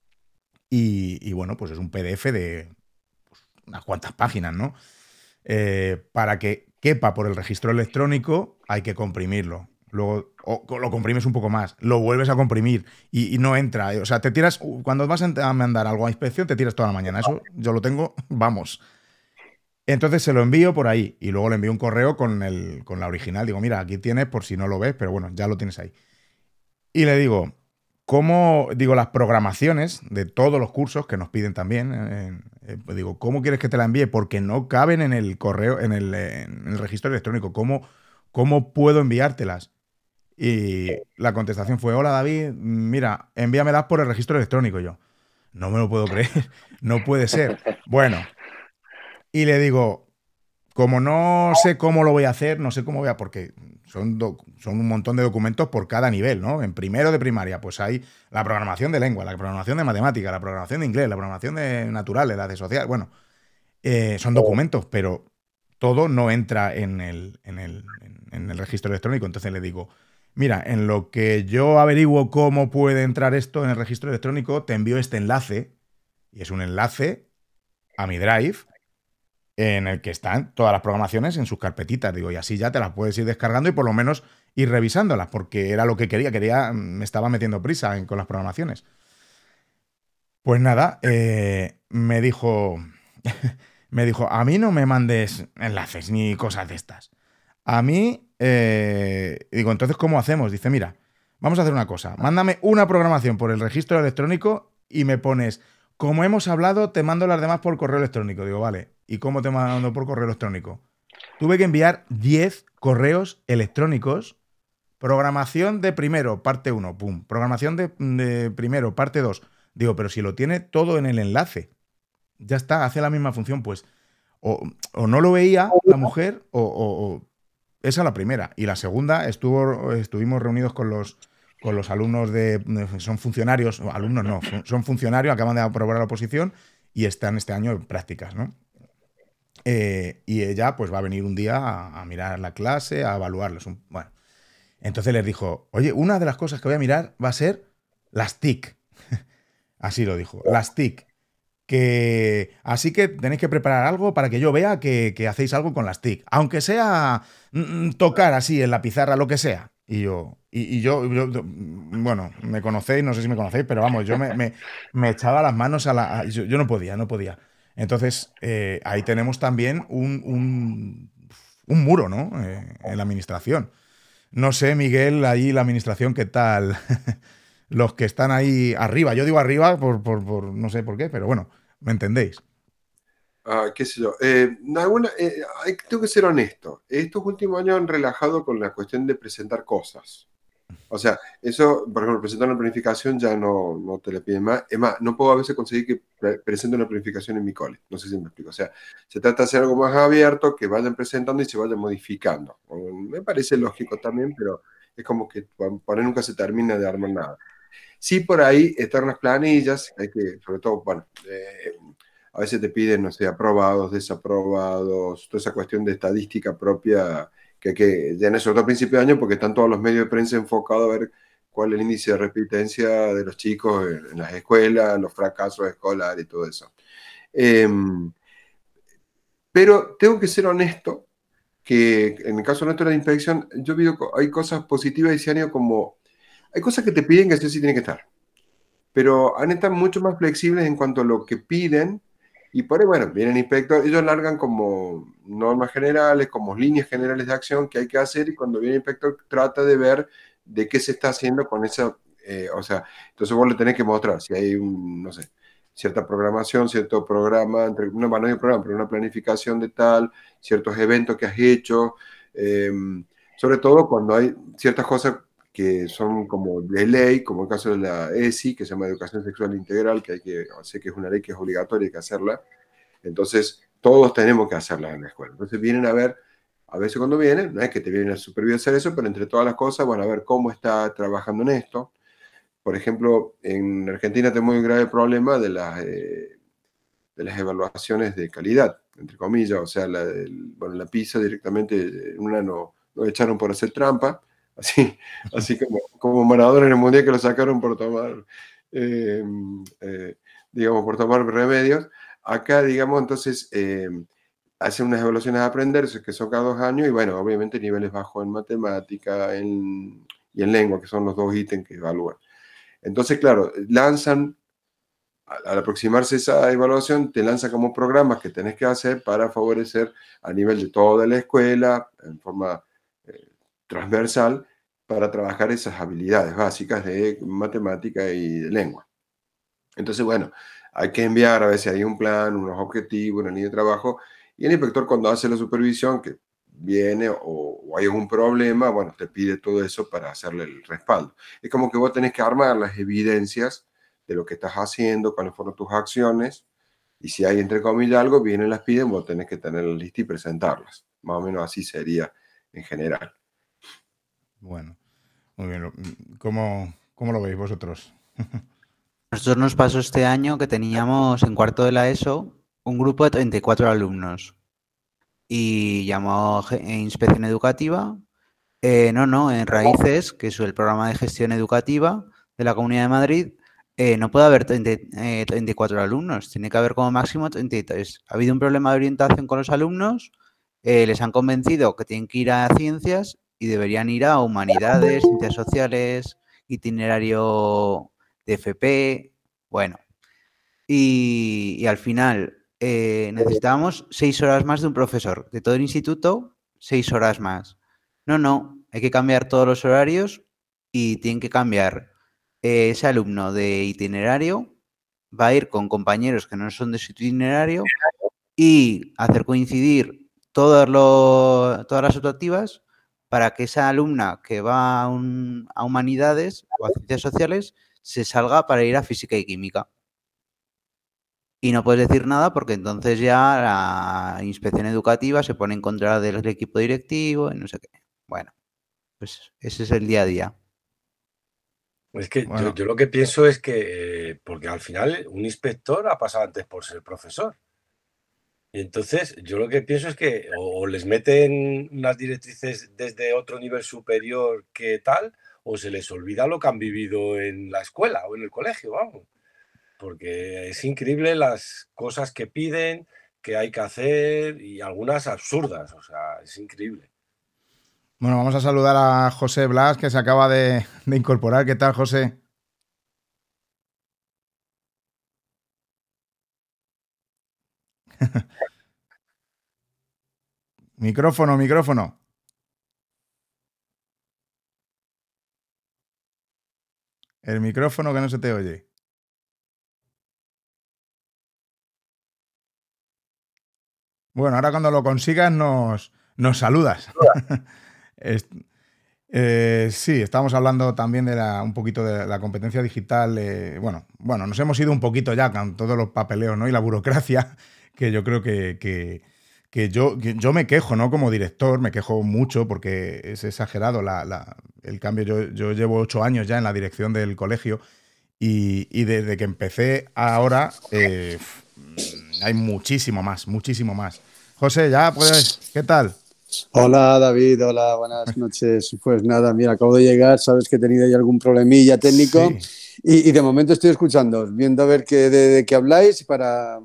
Speaker 1: Y, bueno, pues es un PDF de pues, unas cuantas páginas, ¿no? Eh, para que quepa por el registro electrónico hay que comprimirlo. Luego lo comprimes un poco más, lo vuelves a comprimir y, no entra. O sea, te tiras, cuando vas a mandar algo a inspección, te tiras toda la mañana. Eso yo lo tengo, vamos. Entonces se lo envío por ahí y luego le envío un correo con, el, con la original. Digo, mira, aquí tienes por si no lo ves, pero bueno, ya lo tienes ahí. Y le digo, cómo, digo, las programaciones de todos los cursos que nos piden también, eh, pues digo, ¿cómo quieres que te la envíe? Porque no caben en el correo, en el, registro electrónico. ¿Cómo, ¿Cómo puedo enviártelas? Y la contestación fue, hola David, mira, envíamelas por el registro electrónico. yo, no me lo puedo creer, no puede ser. Bueno, y le digo, como no sé cómo lo voy a hacer, no sé cómo voy a, porque son, son un montón de documentos por cada nivel, ¿no? En primero de primaria, pues hay la programación de lengua, la programación de matemática, la programación de inglés, la programación de naturales, la de social. Bueno, eh, son documentos, pero todo no entra en el, en, el, en el registro electrónico. Entonces le digo, mira, en lo que yo averiguo cómo puede entrar esto en el registro electrónico, te envío este enlace, y es un enlace a mi Drive, en el que están todas las programaciones en sus carpetitas, digo, y así ya te las puedes ir descargando y por lo menos ir revisándolas, porque era lo que quería, quería, me estaba metiendo prisa con las programaciones. Pues nada, eh, me dijo, me dijo, a mí no me mandes enlaces ni cosas de estas. A mí, eh, digo, entonces, ¿cómo hacemos? Dice, mira, vamos a hacer una cosa, mándame una programación por el registro electrónico y me pones, como hemos hablado, te mando las demás por correo electrónico. Digo, vale, ¿Y cómo te mando por correo electrónico? Tuve que enviar 10 correos electrónicos. Programación de primero, parte 1, pum. Programación de, primero, parte 2. Digo, pero si lo tiene todo en el enlace. Ya está, hace la misma función, pues. O, no lo veía la mujer, o, esa la primera. Y la segunda, estuvo, estuvimos reunidos con los, con los alumnos de. Son funcionarios, alumnos no, son funcionarios, acaban de aprobar la oposición y están este año en prácticas, ¿no? Eh, y ella pues va a venir un día a, mirar la clase, a evaluarlos. Bueno, entonces les dijo, oye, una de las cosas que voy a mirar va a ser las TIC. así lo dijo, las TIC. Que, así que tenéis que preparar algo para que yo vea que, hacéis algo con las TIC. Aunque sea mm, mm, tocar así en la pizarra, lo que sea. Y yo, y, yo, bueno, me conocéis, no sé si me conocéis, pero vamos, yo me, me, echaba las manos a la... yo no podía, no podía. Entonces, eh, ahí tenemos también un, muro, ¿no? Eh, en la administración. No sé, Miguel, ahí la administración, ¿qué tal? Los que están ahí arriba. Yo digo arriba por, no sé por qué, pero bueno, ¿me entendéis?
Speaker 5: Ah, qué sé yo. Eh, tengo que ser honesto. Estos últimos años han relajado con la cuestión de presentar cosas. O sea, eso, por ejemplo, presentar una planificación ya no, no te le piden más. Es más, no puedo a veces conseguir que presente una planificación en mi cole. No sé si me explico. O sea, se trata de hacer algo más abierto, que vayan presentando y se vayan modificando. Me parece lógico también, pero es como que por ahí nunca se termina de armar nada. Sí, por ahí están las planillas, hay que, sobre todo, bueno, eh, a veces te piden, no sé, aprobados, desaprobados, toda esa cuestión de estadística propia que, que ya en ese otro principio de año, porque están todos los medios de prensa enfocados a ver cuál es el índice de repitencia de los chicos en, las escuelas, los fracasos escolares y todo eso. Em, pero tengo que ser honesto que en el caso nuestro de la inspección, yo veo hay cosas positivas y se han ido como, hay cosas que te piden que sí, sí tienen que estar, pero han estado mucho más flexibles en cuanto a lo que piden y por ahí, bueno, vienen inspectores, ellos largan como normas generales, como líneas generales de acción que hay que hacer y cuando viene el inspector trata de ver de qué se está haciendo con esa, eh, o sea, entonces vos le tenés que mostrar si hay un, no sé, cierta programación, cierto programa, entre, una, no hay programa, pero una planificación de tal, ciertos eventos que has hecho, em, sobre todo cuando hay ciertas cosas que son como de ley, como el caso de la ESI, que se llama Educación Sexual Integral, que hay que, sé que es una ley que es obligatoria, hay que hacerla. Entonces, todos tenemos que hacerla en la escuela. Entonces, vienen a ver, a veces cuando vienen, no es que te vienen a supervisar eso, pero entre todas las cosas, van a ver cómo está trabajando en esto. Por ejemplo, en Argentina tenemos un grave problema de las, eh, de las evaluaciones de calidad, entre comillas, o sea, la, bueno, la PISA directamente, una no, no echaron por hacer trampa, así, así como, como Maradona en el Mundial que lo sacaron por tomar, eh, eh, digamos, por tomar remedios. Acá, digamos, entonces, eh, hacen unas evaluaciones a aprender, que son cada dos años, y bueno, obviamente niveles bajos en matemática y en lengua, que son los dos ítems que evalúan. Entonces, claro, lanzan, al aproximarse esa evaluación, te lanzan como programas que tenés que hacer para favorecer a nivel de toda la escuela, en forma transversal para trabajar esas habilidades básicas de matemática y de lengua. Entonces, bueno, hay que enviar, a veces hay un plan, unos objetivos, una línea de trabajo, y el inspector cuando hace la supervisión, que viene o, hay algún problema, bueno, te pide todo eso para hacerle el respaldo. Es como que vos tenés que armar las evidencias de lo que estás haciendo, cuáles fueron tus acciones, y si hay entre comillas algo, vienen las piden, vos tenés que tenerlas listas y presentarlas. Más o menos así sería en general.
Speaker 1: Bueno, muy bien. ¿Cómo, cómo lo veis vosotros?
Speaker 3: Nosotros nos pasó este año que teníamos en cuarto de la ESO un grupo de 34 alumnos y llamó Inspección Educativa. Eh, no, no, en Raíces, que es el programa de gestión educativa de la Comunidad de Madrid, eh, no puede haber 34 eh, alumnos, tiene que haber como máximo 33. Ha habido un problema de orientación con los alumnos, les han convencido que tienen que ir a ciencias y deberían ir a humanidades, ciencias sociales, itinerario de FP, bueno. Y, al final eh, necesitábamos seis horas más de un profesor. De todo el instituto, seis horas más. No, no, hay que cambiar todos los horarios y tienen que cambiar eh, ese alumno de itinerario. Va a ir con compañeros que no son de su itinerario y hacer coincidir todas, todas las optativas para que esa alumna que va a, humanidades o a ciencias sociales se salga para ir a física y química. Y no puedes decir nada porque entonces ya la inspección educativa se pone en contra del equipo directivo y no sé qué. Bueno, pues ese es el día a día.
Speaker 4: Es que yo, lo que pienso es que, eh, porque al final un inspector ha pasado antes por ser profesor. Y entonces yo lo que pienso es que o les meten unas directrices desde otro nivel superior que tal, o se les olvida lo que han vivido en la escuela o en el colegio, vamos. Porque es increíble las cosas que piden, que hay que hacer y algunas absurdas, o sea, es increíble.
Speaker 1: Bueno, vamos a saludar a José Blas, que se acaba de, de incorporar. ¿Qué tal, José? micrófono, micrófono. El micrófono que no se te oye. Bueno, ahora cuando lo consigas nos, nos saludas. Eh, sí, estamos hablando también de un poquito de la competencia digital. Eh, bueno, bueno, nos hemos ido un poquito ya con todos los papeleos ¿no? y la burocracia que yo creo que, que, yo, yo me quejo, ¿no? Como director, me quejo mucho porque es exagerado la, el cambio. Yo, yo, llevo ocho años ya en la dirección del colegio y, desde que empecé ahora, eh, hay muchísimo más, muchísimo más. José, ya puedes, ¿qué tal?
Speaker 7: Hola David, hola, buenas noches. Pues nada, mira, acabo de llegar, sabes que he tenido ahí algún problemilla técnico y, de momento estoy escuchando, viendo a ver qué, de, qué habláis para,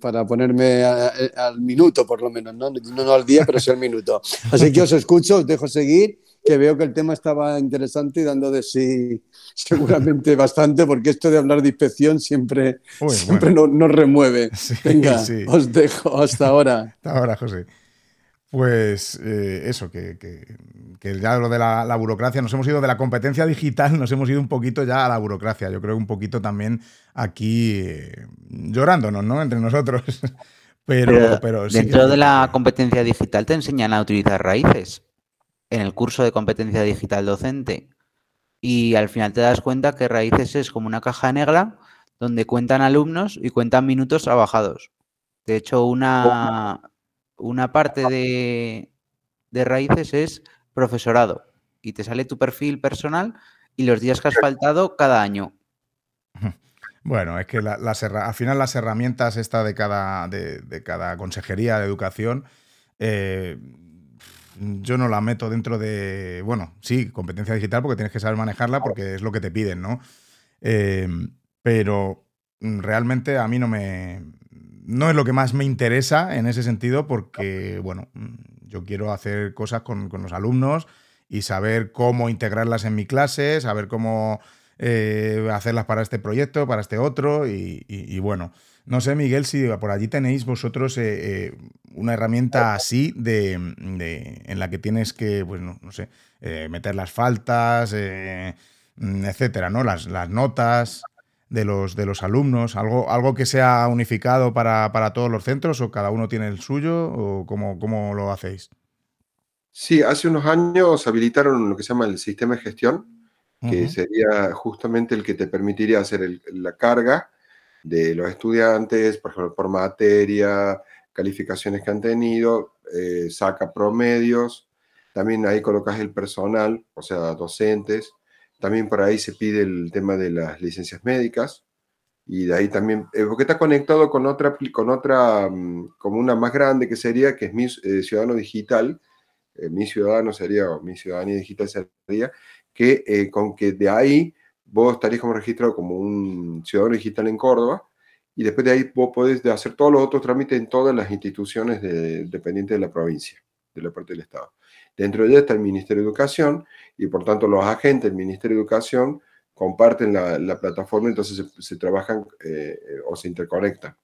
Speaker 7: para ponerme al minuto por lo menos, ¿no? ¿no? al día, pero sí al minuto. Así que os escucho, os dejo seguir, que veo que el tema estaba interesante y dando de sí seguramente bastante, porque esto de hablar de inspección siempre, siempre nos, remueve. Venga, os dejo, hasta ahora.
Speaker 1: Hasta ahora, José. Pues eh, eso, que, ya lo de la, burocracia, nos hemos ido de la competencia digital, nos hemos ido un poquito ya a la burocracia. Yo creo un poquito también aquí eh, llorándonos, ¿no? Entre nosotros. pero, pero,
Speaker 3: dentro de la competencia digital te enseñan a utilizar raíces en el curso de competencia digital docente. Y al final te das cuenta que raíces es como una caja negra donde cuentan alumnos y cuentan minutos trabajados. De hecho, una, una parte de, raíces es profesorado y te sale tu perfil personal y los días que has faltado cada año.
Speaker 1: Bueno, es que al final las herramientas esta de cada, de, cada consejería de educación, eh, yo no la meto dentro de, bueno, sí, competencia digital porque tienes que saber manejarla porque es lo que te piden, ¿no? Eh, pero realmente a mí no me, no es lo que más me interesa en ese sentido porque, bueno, yo quiero hacer cosas con, los alumnos y saber cómo integrarlas en mi clase, saber cómo eh, hacerlas para este proyecto, para este otro y, bueno. No sé, Miguel, si por allí tenéis vosotros eh, eh, una herramienta así de, en la que tienes que, pues no, sé, meter las faltas, etcétera, ¿no? Las, las notas de los, de los alumnos? ¿Algo, algo que sea unificado para, todos los centros o cada uno tiene el suyo o cómo, cómo lo hacéis?
Speaker 5: Sí, hace unos años habilitaron lo que se llama el sistema de gestión, que sería justamente el que te permitiría hacer la carga de los estudiantes, por ejemplo, por materia, calificaciones que han tenido, eh, saca promedios, también ahí colocas el personal, o sea, docentes, también por ahí se pide el tema de las licencias médicas y de ahí también, eh, porque está conectado con otra, con otra, mm, como una más grande que sería, que es mi eh, ciudadano digital, eh, mi ciudadano sería, o mi ciudadanía digital sería, que con que de ahí vos estarías como registrado como un ciudadano digital en Córdoba, y después de ahí vos podés hacer todos los otros trámites en todas las instituciones dependientes de la provincia, de la parte del Estado. Dentro de ella está el Ministerio de Educación y por tanto los agentes del Ministerio de Educación comparten la, plataforma, entonces se, trabajan eh, o se interconectan.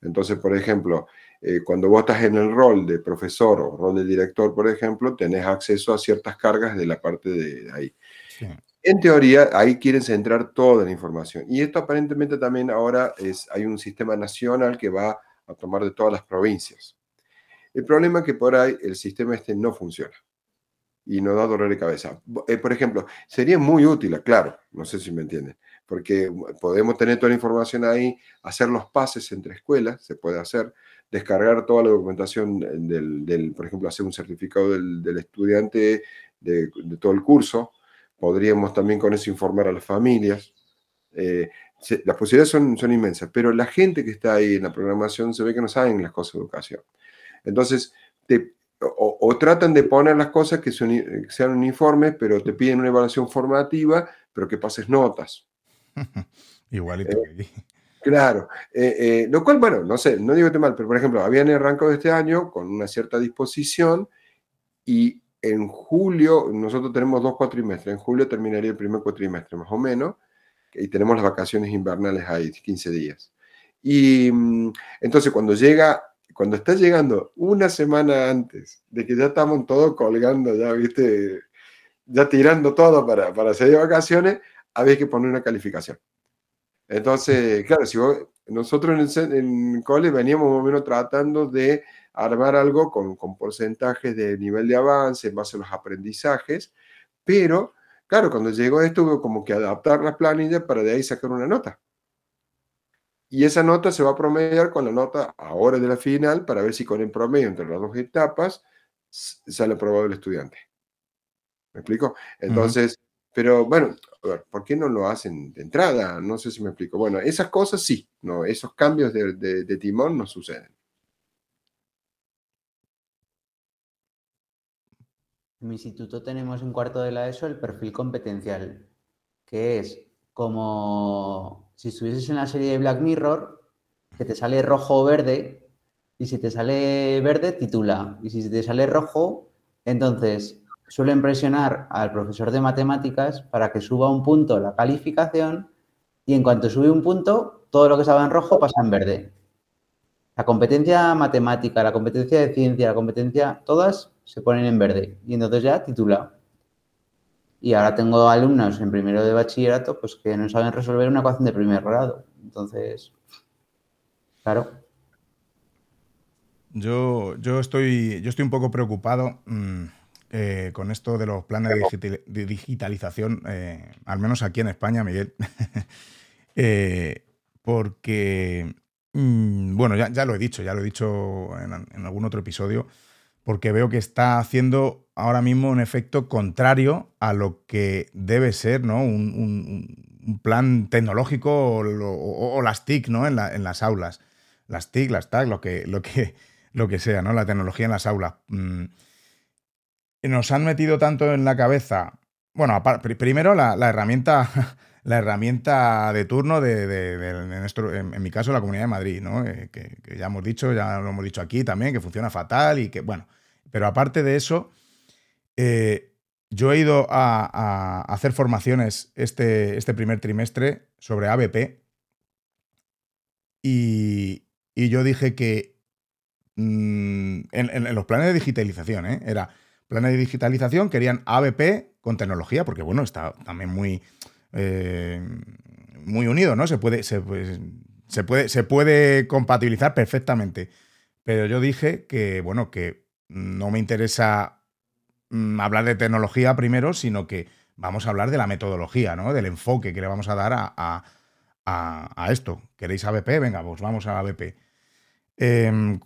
Speaker 5: Entonces, por ejemplo, eh, cuando vos estás en el rol de profesor o rol de director, por ejemplo, tenés acceso a ciertas cargas de la parte de, ahí. En teoría, ahí quieren centrar toda la información. Y esto aparentemente también ahora es, hay un sistema nacional que va a tomar de todas las provincias. El problema es que por ahí el sistema este no funciona y no da dolor de cabeza. Eh, por ejemplo, sería muy útil, claro, no sé si me entienden, porque podemos tener toda la información ahí, hacer los pases entre escuelas, se puede hacer, descargar toda la documentación del, por ejemplo, hacer un certificado del, estudiante de, todo el curso, podríamos también con eso informar a las familias. Eh, las posibilidades son, son inmensas, pero la gente que está ahí en la programación se ve que no saben las cosas de educación. Entonces, te, o, tratan de poner las cosas que, sean uniformes, pero te piden una evaluación formativa, pero que pases notas.
Speaker 1: Igualito.
Speaker 5: Eh, claro. Eh, eh, lo cual, bueno, no sé, no digo que mal, pero por ejemplo, habían arrancado este año con una cierta disposición y en julio, nosotros tenemos dos cuatrimestres, en julio terminaría el primer cuatrimestre más o menos, y tenemos las vacaciones invernales ahí, 15 días. Y mm, entonces cuando llega cuando está llegando una semana antes de que ya estamos todos colgando, ya viste, ya tirando todo para, para vacaciones, había que poner una calificación. Entonces, claro, si nosotros en, en cole veníamos más o menos tratando de armar algo con, con porcentajes de nivel de avance en base a los aprendizajes, pero claro, cuando llegó esto hubo como que adaptar las planillas para de ahí sacar una nota y esa nota se va a promediar con la nota ahora de la final para ver si con el promedio entre las dos etapas sale aprobado el estudiante. ¿Me explico? Entonces, pero bueno, ¿por qué no lo hacen de entrada? No sé si me explico. Bueno, esas cosas sí, no, esos cambios de, timón no suceden.
Speaker 3: En mi instituto tenemos en cuarto de la ESO el perfil competencial, que es como si estuvieses en la serie de Black Mirror, que te sale rojo o verde, y si te sale verde, titula, y si te sale rojo, entonces suelen presionar al profesor de matemáticas para que suba un punto la calificación y en cuanto sube un punto, todo lo que estaba en rojo pasa en verde. La competencia matemática, la competencia de ciencia, la competencia, todas se ponen en verde y entonces ya titula. Y ahora tengo alumnos en primero de bachillerato pues que no saben resolver una ecuación de primer grado. Entonces, claro.
Speaker 1: Yo, yo, estoy, yo estoy un poco preocupado. Mm, eh, con esto de los planes de, digitalización, eh, al menos aquí en España, Miguel, eh, porque, mm, bueno, ya, lo he dicho, ya lo he dicho en, algún otro episodio, porque veo que está haciendo ahora mismo un efecto contrario a lo que debe ser ¿no? un, plan tecnológico o, las TIC ¿no? en, las aulas. Las TIC, las TAC, lo que, lo que, lo que sea, ¿no? la tecnología en las aulas. Mm, nos han metido tanto en la cabeza. Bueno, primero la, herramienta. La herramienta de turno de, en, mi caso, la Comunidad de Madrid, ¿no? Eh, que, ya hemos dicho, ya lo hemos dicho aquí también, que funciona fatal y que, bueno, pero aparte de eso, eh, yo he ido a, hacer formaciones este, este primer trimestre sobre ABP y, yo dije que mm, en, los planes de digitalización, ¿eh? era planes de digitalización, querían ABP con tecnología, porque bueno, está también muy, eh, muy unido, ¿no? Se puede, se, puede, se puede compatibilizar perfectamente. Pero yo dije que, bueno, que no me interesa mm, hablar de tecnología primero, sino que vamos a hablar de la metodología, ¿no? Del enfoque que le vamos a dar a, a, esto. ¿Queréis ABP? Venga, pues vamos a ABP. Em,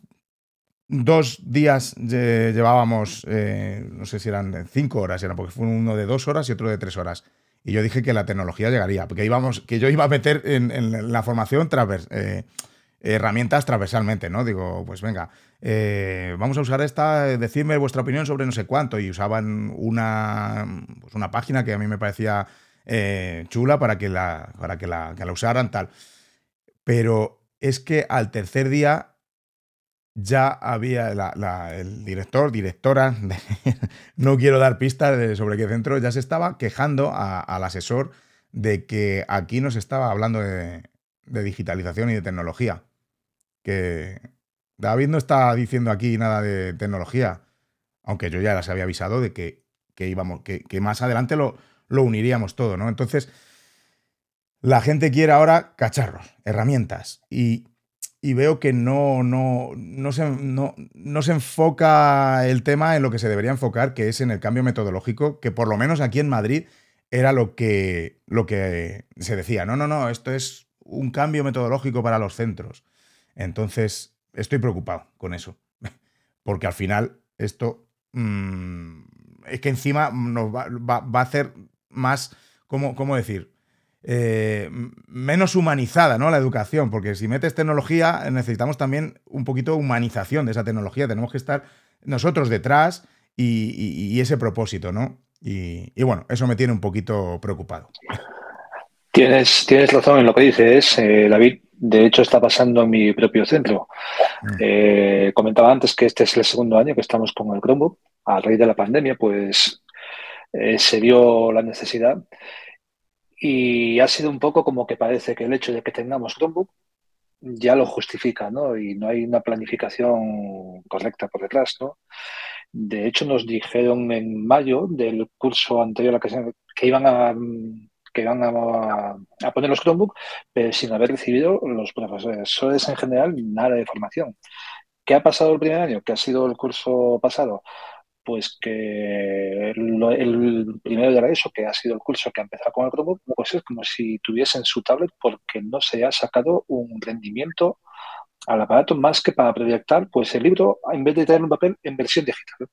Speaker 1: dos días llevábamos, eh, no sé si eran cinco horas, era porque fue uno de dos horas y otro de tres horas. Y yo dije que la tecnología llegaría, porque íbamos, que yo iba a meter en, la formación eh, herramientas transversalmente, ¿no? Digo, pues venga, eh, vamos a usar esta, decidme vuestra opinión sobre no sé cuánto. Y usaban una, pues una página que a mí me parecía chula para que la, para que la, que la usaran, tal. Pero es que al tercer día ya había el director, directora, no quiero dar pistas sobre qué centro, ya se estaba quejando al asesor de que aquí no se estaba hablando de, digitalización y de tecnología. Que David no está diciendo aquí nada de tecnología, aunque yo ya las había avisado de que, íbamos, que, más adelante lo, lo uniríamos todo, ¿no? Entonces, la gente quiere ahora cacharros, herramientas. Y y veo que no, no, no, se, no, se enfoca el tema en lo que se debería enfocar, que es en el cambio metodológico, que por lo menos aquí en Madrid era lo que, lo que se decía. No, no, no, esto es un cambio metodológico para los centros. Entonces, estoy preocupado con eso, porque al final esto mm, es que encima nos va, a hacer más, ¿cómo, cómo decir? Eh, menos humanizada, ¿no? La educación, porque si metes tecnología, necesitamos también un poquito de humanización de esa tecnología. Tenemos que estar nosotros detrás y, ese propósito, ¿no? Y, bueno, eso me tiene un poquito preocupado.
Speaker 6: Tienes, tienes razón en lo que dices, eh, David. De hecho, está pasando en mi propio centro. Mm. Eh, comentaba antes que este es el segundo año que estamos con el Chromebook. A raíz de la pandemia, pues se dio la necesidad y ha sido un poco como que parece que el hecho de que tengamos Chromebook ya lo justifica, ¿no? Y no hay una planificación correcta por detrás, ¿no? De hecho, nos dijeron en mayo del curso anterior a que, que iban a que iban a, poner los Chromebook, pero sin haber recibido los profesores en general nada de formación. ¿Qué ha pasado el primer año? ¿Qué ha sido el curso pasado? pues que el, primero de la ESO, que ha sido el curso que ha empezado con el Chromebook, pues es como si tuviesen su tablet porque no se ha sacado un rendimiento al aparato más que para proyectar pues el libro en vez de tener un papel en versión digital.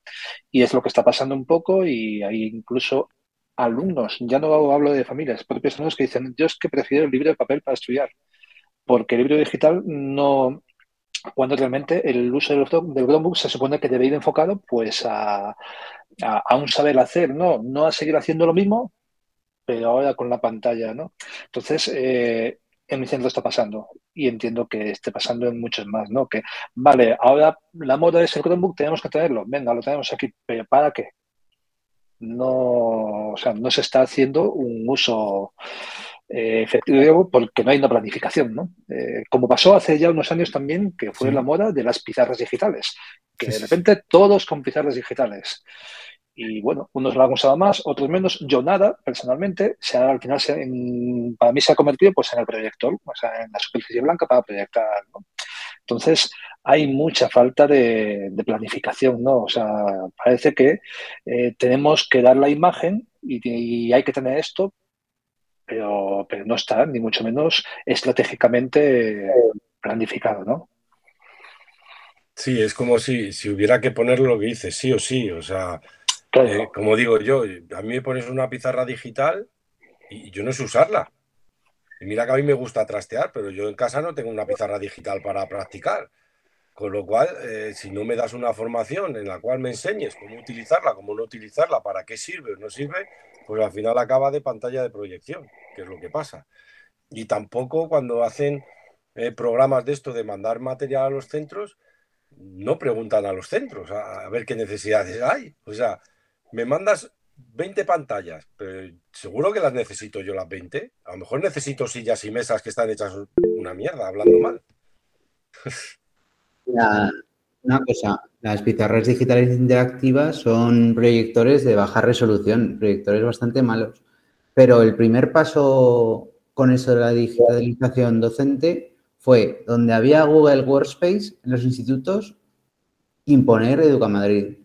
Speaker 6: Y es lo que está pasando un poco y hay incluso alumnos, ya no hablo de familias, propios alumnos que dicen, yo es que prefiero el libro de papel para estudiar, porque el libro digital no, cuando realmente el uso del, del Chromebook se supone que debe ir enfocado pues a, a, un saber hacer, ¿no? No a seguir haciendo lo mismo, pero ahora con la pantalla, ¿no? Entonces, eh, en mi centro está pasando y entiendo que esté pasando en muchos más, ¿no? Que, vale, ahora la moda es el Chromebook, tenemos que tenerlo, venga, lo tenemos aquí, pero ¿para qué? No, o sea, no se está haciendo un uso eh, efectivo porque no hay una planificación, ¿no? Eh, como pasó hace ya unos años también, que fue la moda de las pizarras digitales, que de repente todos con pizarras digitales. Y bueno, unos lo han usado más, otros menos. Yo nada, personalmente, se al final se, para mí se ha convertido pues, en el proyector, o sea, en la superficie blanca para proyectar. Entonces, hay mucha falta de, planificación, ¿no? O sea, parece que eh, tenemos que dar la imagen y, hay que tener esto, pero, pero no está, ni mucho menos estratégicamente planificado, ¿no?
Speaker 4: Sí, es como si, si hubiera que ponerlo lo que dice, sí o sí. O sea, eh, como digo yo, a mí me pones una pizarra digital y yo no sé usarla. Mira que a mí me gusta trastear, pero yo en casa no tengo una pizarra digital para practicar. Con lo cual, eh, si no me das una formación en la cual me enseñes cómo utilizarla, cómo no utilizarla, para qué sirve o no sirve, pues al final acaba de pantalla de proyección, que es lo que pasa. Y tampoco cuando hacen eh, programas de esto de mandar material a los centros, no preguntan a los centros a ver qué necesidades hay. O sea, me mandas 20 pantallas, pero seguro que las necesito yo las 20. A lo mejor necesito sillas y mesas que están hechas una mierda, hablando mal.
Speaker 3: una cosa, las pizarras digitales interactivas son proyectores de baja resolución, proyectores bastante malos. Pero el primer paso con eso de la digitalización docente fue donde había Google Workspace en los institutos, imponer Educa Madrid.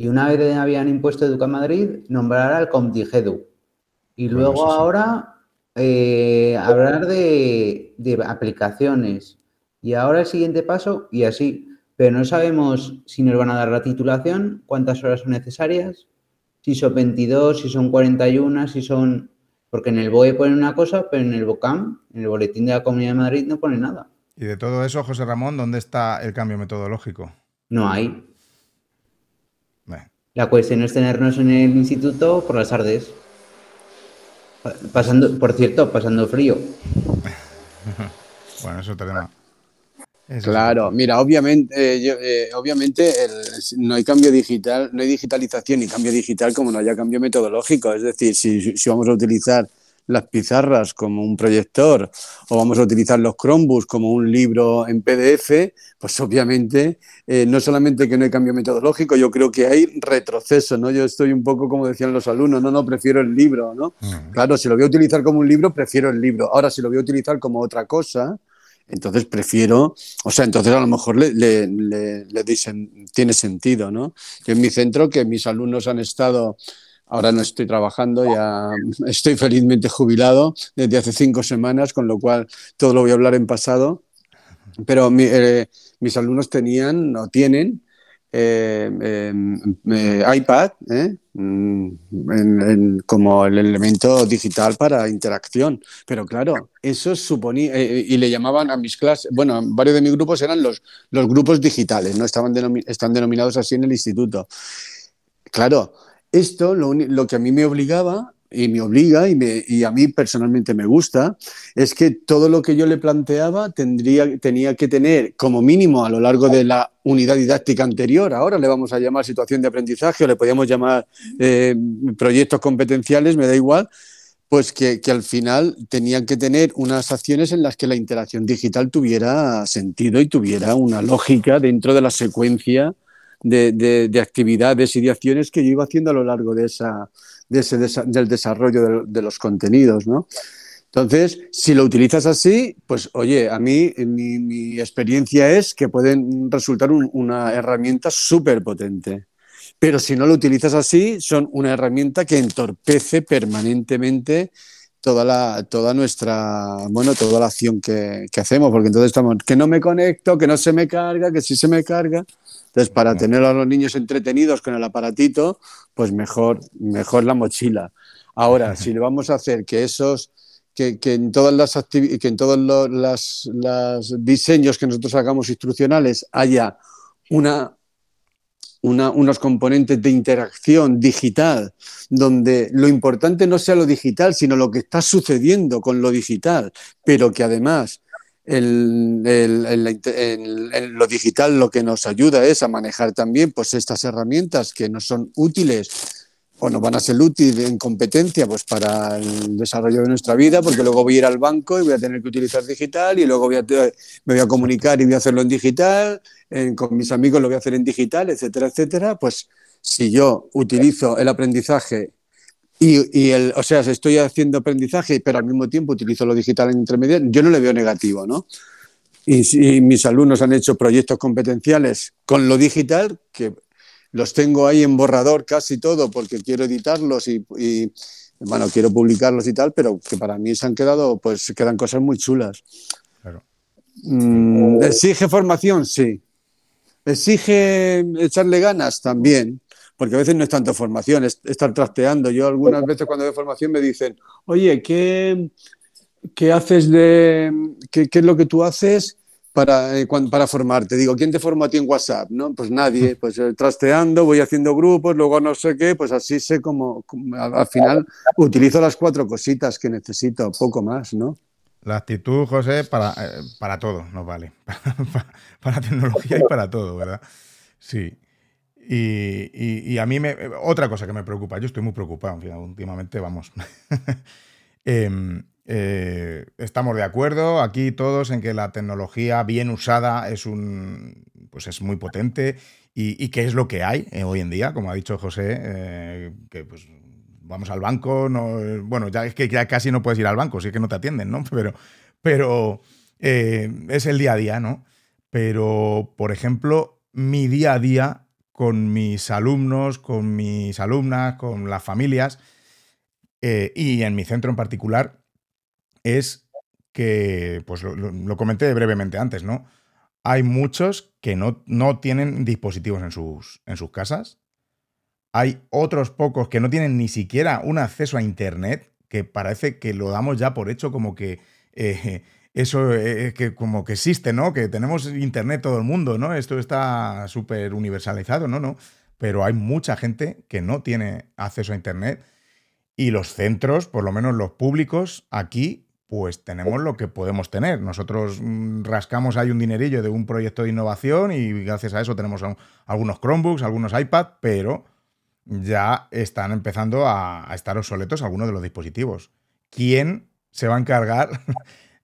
Speaker 3: Y una vez habían impuesto Educa Madrid, nombrar al ComDigedu. Y luego ahora eh, hablar de, aplicaciones. Y ahora el siguiente paso, y así. Pero no sabemos si nos van a dar la titulación, cuántas horas son necesarias, si son 22, si son 41, si son... Porque en el BOE pone una cosa, pero en el BOCAM, en el Boletín de la Comunidad de Madrid, no pone nada.
Speaker 1: Y de todo eso, José Ramón, ¿dónde está el cambio metodológico?
Speaker 3: No hay. La cuestión es tenernos en el instituto por las tardes. Pasando, por cierto, pasando frío.
Speaker 1: bueno, eso tema.
Speaker 7: claro, mira, obviamente, eh, eh, obviamente no hay cambio digital, no hay digitalización ni cambio digital como no haya cambio metodológico. Es decir, si, si vamos a utilizar las pizarras como un proyector o vamos a utilizar los Chromebooks como un libro en PDF, pues obviamente eh, no solamente que no hay cambio metodológico, yo creo que hay retroceso, ¿no? Yo estoy un poco como decían los alumnos, no, no, prefiero el libro, ¿no? Mm. Claro, si lo voy a utilizar como un libro, prefiero el libro. Ahora, si lo voy a utilizar como otra cosa, entonces prefiero, o sea, entonces a lo mejor le, le dicen, tiene sentido, ¿no? Yo en mi centro, que mis alumnos han estado Ahora no estoy trabajando, ya estoy felizmente jubilado desde hace cinco semanas, con lo cual todo lo voy a hablar en pasado. Pero eh, mis alumnos tenían o tienen eh, em, eh, iPad mm, como el elemento digital para interacción. Pero claro, eso suponía, y le llamaban a mis clases, bueno, varios de mis grupos eran los, los grupos digitales, ¿no? Estaban están denominados así en el instituto. Claro, esto lo, que a mí me obligaba y me obliga y, a mí personalmente me gusta, es que todo lo que yo le planteaba tendría, tenía que tener como mínimo a lo largo de la unidad didáctica anterior, ahora le vamos a llamar situación de aprendizaje o le podíamos llamar eh, proyectos competenciales, me da igual, pues que, que, al final tenían que tener unas acciones en las que la interacción digital tuviera sentido y tuviera una lógica dentro de la secuencia de, actividades y de acciones que yo iba haciendo a lo largo de esa, ese, del desarrollo de, los contenidos, ¿no? Entonces, si lo utilizas así, pues oye, a mí mi, experiencia es que pueden resultar una herramienta súper potente. Pero si no lo utilizas así, son una herramienta que entorpece permanentemente toda la toda nuestra bueno toda la acción que, que, hacemos porque entonces estamos que no me conecto que no se me carga que si se me carga Entonces, para tener a los niños entretenidos con el aparatito, pues mejor, mejor la mochila. Ahora, si le vamos a hacer que esos, que, en todas las que en todos los diseños que nosotros hagamos instruccionales haya una, unos componentes de interacción digital, donde lo importante no sea lo digital, sino lo que está sucediendo con lo digital, pero que además el, lo digital lo que nos ayuda es a manejar también pues, estas herramientas que nos son útiles o nos van a ser útiles en competencia pues, para el desarrollo de nuestra vida, porque luego voy a ir al banco y voy a tener que utilizar digital y luego voy a, me voy a comunicar y voy a hacerlo en digital, con mis amigos lo voy a hacer en digital, etcétera, etcétera. Pues si yo utilizo el aprendizaje y, el, o sea, estoy haciendo aprendizaje, pero al mismo tiempo utilizo lo digital en intermedio, yo no le veo negativo, ¿no? Y si mis alumnos han hecho proyectos competenciales con lo digital, que los tengo ahí en borrador casi todo porque quiero editarlos y, bueno, quiero publicarlos y tal, pero que para mí se han quedado, pues quedan cosas muy chulas. Mm, ¿Exige formación? Sí. ¿Exige echarle ganas? También porque a veces no es tanto formación, es estar trasteando. Yo algunas veces cuando veo formación me dicen, oye, ¿qué, qué haces de, qué, es lo que tú haces para, eh, para formarte? Digo, ¿quién te forma a ti en WhatsApp? ¿No? Pues nadie, pues eh, trasteando, voy haciendo grupos, luego no sé qué, pues así sé cómo, al, final utilizo las cuatro cositas que necesito, poco más, ¿no?
Speaker 1: La actitud, José, para, eh, para todo nos vale. para tecnología y para todo, ¿verdad? Sí. Y, a mí me, otra cosa que me preocupa, yo estoy muy preocupado, últimamente vamos. Em, eh, estamos de acuerdo aquí todos en que la tecnología bien usada es un pues es muy potente y, que es lo que hay eh, hoy en día, como ha dicho José, eh, que pues vamos al banco, no, bueno, ya es que ya casi no puedes ir al banco, sí que no te atienden, ¿no? Pero, pero es el día a día, ¿no? Pero, por ejemplo, mi día a día con mis alumnos, con mis alumnas, con las familias eh, y en mi centro en particular, es que, pues lo, comenté brevemente antes, ¿no? Hay muchos que no, no tienen dispositivos en sus, en sus casas. Hay otros pocos que no tienen ni siquiera un acceso a Internet, que parece que lo damos ya por hecho como que eh, eso es eh, que como que existe, ¿no? Que tenemos internet todo el mundo, ¿no? Esto está súper universalizado, ¿no? ¿no? Pero hay mucha gente que no tiene acceso a internet y los centros, por lo menos los públicos, aquí pues tenemos lo que podemos tener. Nosotros mm, rascamos ahí un dinerillo de un proyecto de innovación y gracias a eso tenemos algunos Chromebooks, algunos iPad, pero ya están empezando a estar obsoletos algunos de los dispositivos. ¿Quién se va a encargar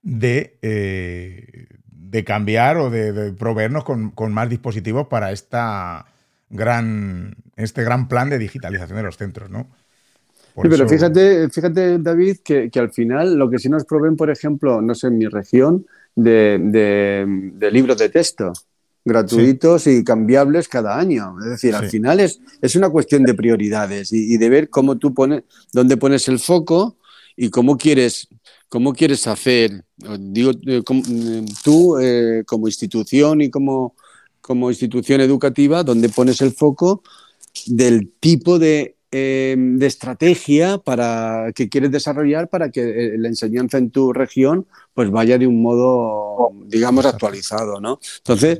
Speaker 1: de, eh, de cambiar o de, proveernos con, más dispositivos para esta gran, este gran plan de digitalización de los centros, ¿no?
Speaker 7: sí, pero fíjate, fíjate, David, que, al final lo que sí nos proveen, por ejemplo, no sé, en mi región, de, libros de texto gratuitos y cambiables cada año. Es decir, al final es, es una cuestión de prioridades y, y, de ver cómo tú pones, dónde pones el foco y cómo quieres ¿Cómo quieres hacer? Digo, eh, eh, tú eh, como institución y como, como institución educativa, donde pones el foco del tipo de, estrategia para, que quieres desarrollar para que la enseñanza en tu región pues vaya de un modo, digamos, actualizado, ¿no? Entonces,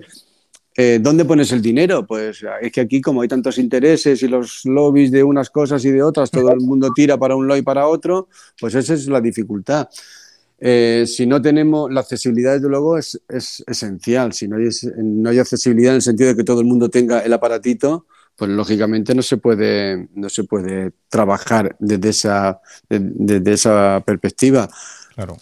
Speaker 7: ¿dónde pones el dinero? Pues es que aquí como hay tantos intereses y los lobbies de unas cosas y de otras, todo el mundo tira para un lado y para otro, pues esa es la dificultad. Eh, si no tenemos la accesibilidad, desde luego, es, es esencial. Si no hay, no hay, accesibilidad en el sentido de que todo el mundo tenga el aparatito, pues lógicamente no se puede, no se puede trabajar desde esa, desde esa perspectiva.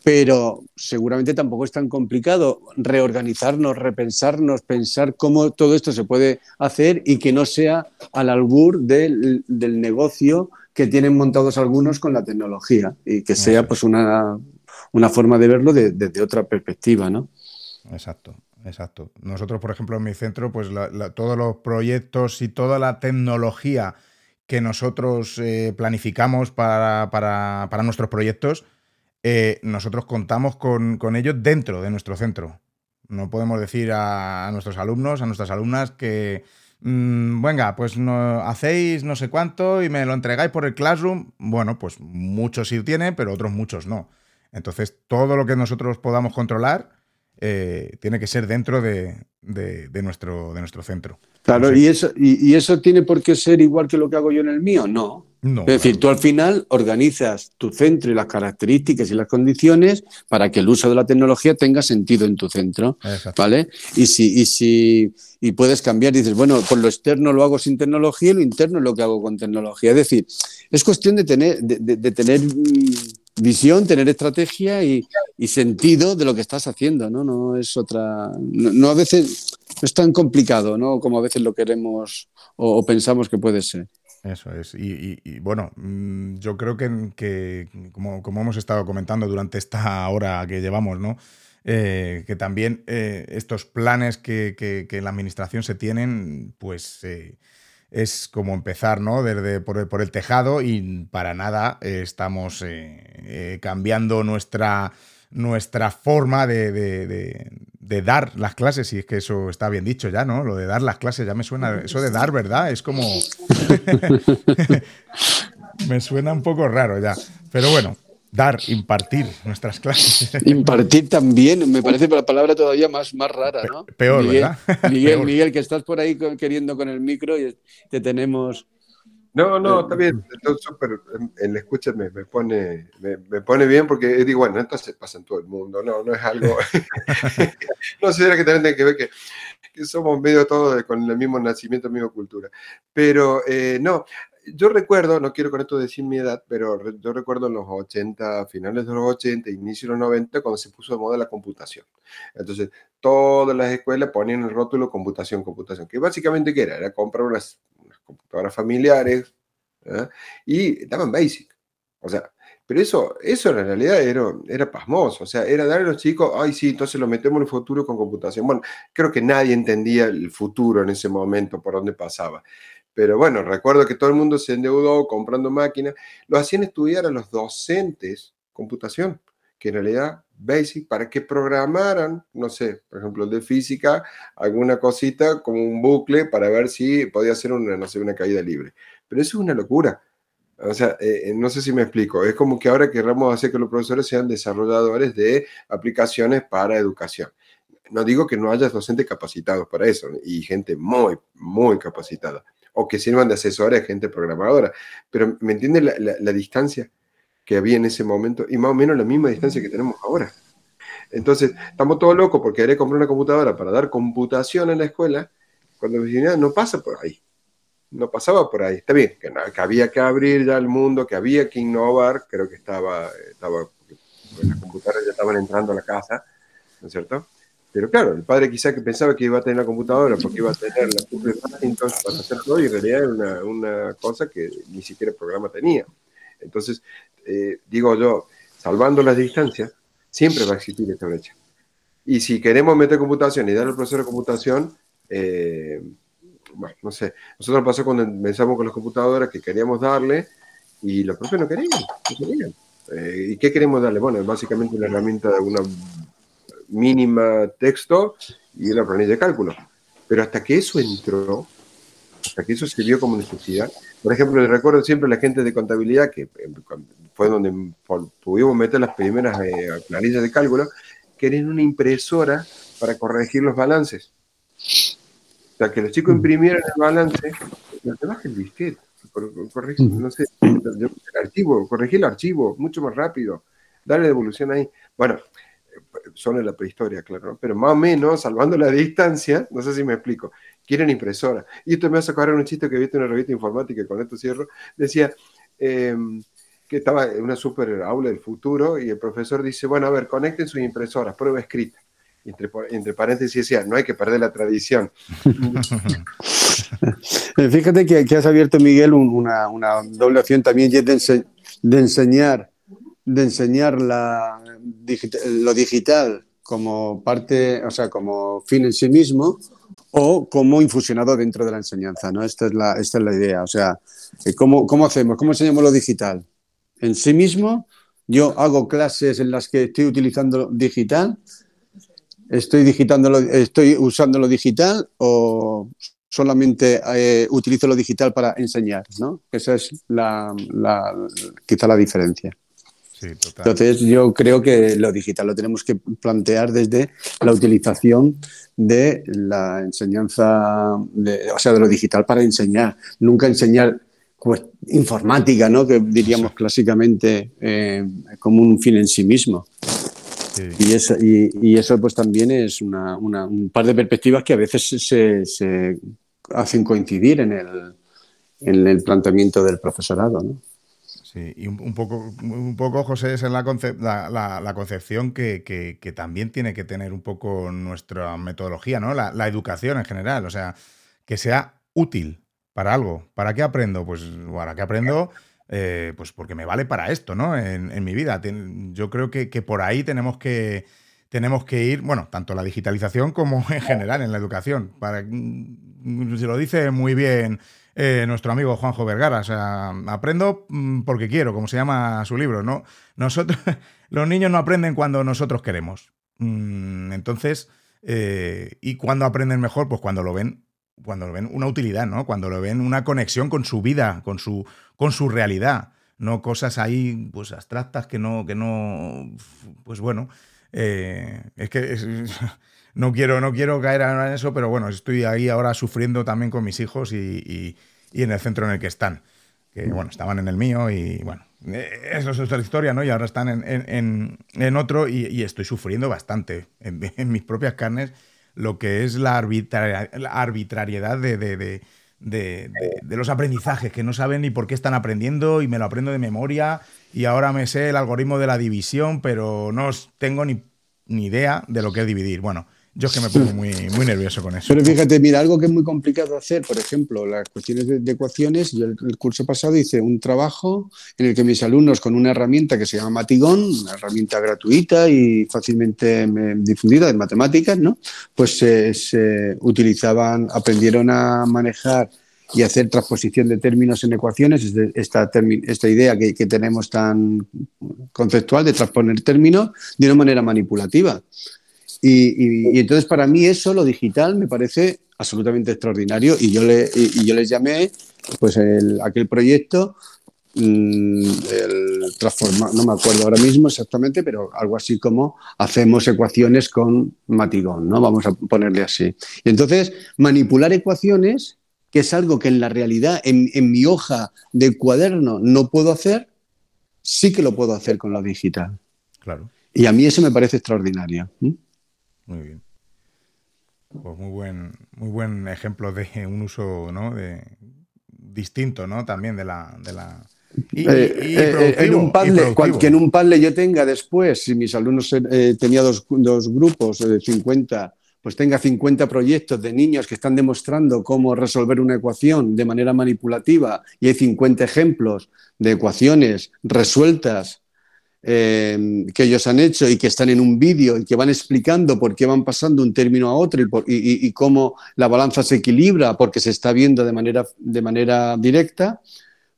Speaker 7: Pero seguramente tampoco es tan complicado reorganizarnos, repensarnos, pensar cómo todo esto se puede hacer y que no sea al albur del, del negocio que tienen montados algunos con la tecnología y que sea pues una, una forma de verlo desde otra perspectiva, ¿no?
Speaker 1: Exacto. Exacto. Nosotros, por ejemplo, en mi centro, pues todos los proyectos y toda la tecnología que nosotros eh, planificamos para, para, nuestros proyectos, eh, nosotros contamos con, ellos dentro de nuestro centro. No podemos decir a, nuestros alumnos, a nuestras alumnas que, mm, venga, pues no, hacéis no sé cuánto y me lo entregáis por el Classroom. Bueno, pues muchos sí tienen, pero otros muchos no. Entonces, todo lo que nosotros podamos controlar eh, tiene que ser dentro de, nuestro, de nuestro centro.
Speaker 7: Claro, y, eso, y, eso tiene por qué ser igual que lo que hago yo en el mío? No. Es decir, tú al final organizas tu centro y las características y las condiciones para que el uso de la tecnología tenga sentido en tu centro. ¿Vale? Y si, y si y puedes cambiar, dices, bueno, por lo externo lo hago sin tecnología y lo interno es lo que hago con tecnología. Es decir, es cuestión de tener, de tener mm, visión, tener estrategia y, sentido de lo que estás haciendo, ¿no? No es otra. No, a veces es tan complicado, ¿no? Como a veces lo queremos o, pensamos que puede ser.
Speaker 1: Eso es. Y, bueno, mm, yo creo que, como, hemos estado comentando durante esta hora que llevamos, ¿no? Eh, que también eh, estos planes que, que, la administración se tienen, pues eh, es como empezar, ¿no? Desde por, el tejado y para nada estamos cambiando nuestra, nuestra forma de, dar las clases, y es que eso está bien dicho ya, ¿no? Lo de dar las clases ya me suena, eso de dar, ¿verdad? Es como... me suena un poco raro ya. Pero bueno, dar, impartir nuestras clases.
Speaker 7: Impartir también, me parece la palabra todavía más, más rara, ¿no?
Speaker 1: Peor,
Speaker 7: ¿verdad? Miguel, Miguel, que estás por ahí queriendo con el micro y te tenemos...
Speaker 5: No, no, está bien, en la escucha me, pone, me, pone bien porque digo, bueno, entonces pasa en todo el mundo, no, no es algo, no sé, era que también tiene que ver que, que somos medio todos con el mismo nacimiento, misma cultura, pero eh, no, yo recuerdo, no quiero con esto decir mi edad, pero yo recuerdo en los 80, finales de los 80, inicio de los 90, cuando se puso de moda la computación. Entonces, todas las escuelas ponían el rótulo computación, computación, que básicamente ¿qué era? Era comprar unas, computadoras familiares ¿eh? y daban basic. O sea, pero eso, eso en realidad era, era pasmoso, o sea, era dar a los chicos, ay, sí, entonces lo metemos en el futuro con computación. Bueno, creo que nadie entendía el futuro en ese momento, por dónde pasaba. Pero bueno, recuerdo que todo el mundo se endeudó comprando máquinas. Lo hacían estudiar a los docentes computación, que en realidad Basic, para que programaran, no sé, por ejemplo, de física, alguna cosita como un bucle para ver si podía hacer una, no sé, una caída libre. Pero eso es una locura. O sea, eh, eh, no sé si me explico. Es como que ahora querramos hacer que los profesores sean desarrolladores de aplicaciones para educación. No digo que no haya docentes capacitados para eso y gente muy, muy capacitada o que sirvan de asesores a gente programadora. Pero ¿me entiende la, distancia que había en ese momento? Y más o menos la misma distancia que tenemos ahora. Entonces, estamos todos locos porque querer comprar una computadora para dar computación en la escuela, cuando la no pasa por ahí. No pasaba por ahí. Está bien, que, había que abrir ya el mundo, que había que innovar. Creo que estaba, estaba las computadoras ya estaban entrando a la casa, ¿no es cierto? Pero claro, el padre quizá que pensaba que iba a tener la computadora porque iba a tener la cumbre entonces para hacer todo y en realidad era una, una, cosa que ni siquiera el programa tenía. Entonces, eh, digo yo, salvando las distancias, siempre va a existir esta brecha. Y si queremos meter computación y dar al profesor de computación, eh, bueno, no sé, nosotros pasó cuando pensamos con las computadoras que queríamos darle y los profes no querían. No querían. Eh, ¿Y qué queremos darle? Bueno, básicamente una herramienta de una mínima texto y una planilla de cálculo. Pero hasta que eso entró, hasta que eso se vio como necesidad, por ejemplo, le recuerdo siempre a la gente de contabilidad, que eh, fue donde pudimos meter las primeras eh, planillas de cálculo, querían una impresora para corregir los balances. O sea, que los chicos imprimieran el balance, no te baja el disquete, corregir, no sé, el archivo, corregir el archivo mucho más rápido, darle devolución ahí. Bueno, son en la prehistoria, claro, pero más o menos, salvando la distancia, no sé si me explico, quieren impresora. Y esto me hace acordar un chiste que viste en una revista informática, y con esto cierro, decía em, que estaba en una super aula del futuro y el profesor dice, bueno, a ver, conecten sus impresoras, prueba escrita. Entre, entre paréntesis decía, no hay que perder la tradición.
Speaker 7: Fíjate que, has abierto, Miguel, una, doble opción también de, de enseñar de enseñar la, lo digital como parte, o sea, como fin en sí mismo o como infusionado dentro de la enseñanza, ¿no? Esta es la, esta es la idea, o sea, eh, ¿cómo, ¿cómo hacemos? ¿Cómo enseñamos lo digital? En sí mismo, yo hago clases en las que estoy utilizando digital estoy digitándolo, estoy usando lo digital o solamente eh, utilizo lo digital para enseñar, ¿no? Esa es la, quizá la diferencia. Entonces yo creo que lo digital lo tenemos que plantear desde la utilización de la enseñanza, o sea, de lo digital para enseñar. Nunca enseñar pues, informática, ¿no? Que diríamos clásicamente eh, como un fin en sí mismo. Y, eso, y, eso pues también es un par de perspectivas que a veces se, hacen coincidir en el, en el planteamiento del profesorado. ¿no?
Speaker 1: Sí, y un, poco, un poco, José, es la, la, la, concepción que, que, también tiene que tener un poco nuestra metodología, ¿no? La, educación en general, o sea, que sea útil para algo. ¿Para qué aprendo? Pues, ¿para qué aprendo? Eh, pues porque me vale para esto, ¿no? En, mi vida. yo creo que, por ahí tenemos que, tenemos que ir, bueno, tanto la digitalización como en general en la educación. Para, mm, se lo dice muy bien eh, nuestro amigo Juanjo Vergara. O sea, aprendo mm, porque quiero, como se llama su libro, ¿no? Nosotros, los niños no aprenden cuando nosotros queremos. Mm, entonces, eh, ¿y cuando aprenden mejor? Pues cuando lo ven cuando lo ven una utilidad, ¿no? Cuando lo ven una conexión con su vida, con su, con su realidad, no cosas ahí pues abstractas que no, que no, pues bueno, eh, es que no quiero, no quiero caer en eso, pero bueno, estoy ahí ahora sufriendo también con mis hijos y, en el centro en el que están, que bueno, estaban en el mío y bueno, eh, eso es otra historia, ¿no? Y ahora están en, otro y, estoy sufriendo bastante en mis propias carnes lo que es la, arbitrariedad de, los aprendizajes, que no saben ni por qué están aprendiendo y me lo aprendo de memoria y ahora me sé el algoritmo de la división, pero no tengo ni, ni idea de lo que es dividir. Bueno, yo es que me pongo muy, muy nervioso con eso.
Speaker 7: Pero fíjate, mira, algo que es muy complicado hacer, por ejemplo, las cuestiones de, ecuaciones, yo el, curso pasado hice un trabajo en el que mis alumnos con una herramienta que se llama Matigón, una herramienta gratuita y fácilmente difundida de matemáticas, ¿no? Pues se utilizaban, aprendieron a manejar y hacer transposición de términos en ecuaciones, esta, esta idea que, que tenemos tan conceptual de transponer términos de una manera manipulativa. Y, entonces para mí eso, lo digital, me parece absolutamente extraordinario y yo, le, y, yo les llamé pues aquel proyecto mm, el transformar, no me acuerdo ahora mismo exactamente, pero algo así como hacemos ecuaciones con Matigón, ¿no? Vamos a ponerle así. Y entonces, manipular ecuaciones, que es algo que en la realidad, en, en mi hoja de cuaderno no puedo hacer, sí que lo puedo hacer con lo digital.
Speaker 1: Claro.
Speaker 7: Y a mí eso me parece extraordinario.
Speaker 1: Muy bien. Pues muy buen, muy buen ejemplo de un uso ¿no? de, distinto, ¿no? También de la. De la...
Speaker 7: Y, eh, eh, en un Padlet, que en un Padlet yo tenga después, si mis alumnos eh, tenía dos, dos, grupos de 50, pues tenga 50 proyectos de niños que están demostrando cómo resolver una ecuación de manera manipulativa y hay 50 ejemplos de ecuaciones resueltas eh, que ellos han hecho y que están en un vídeo y que van explicando por qué van pasando un término a otro y, cómo la balanza se equilibra porque se está viendo de manera, de manera directa,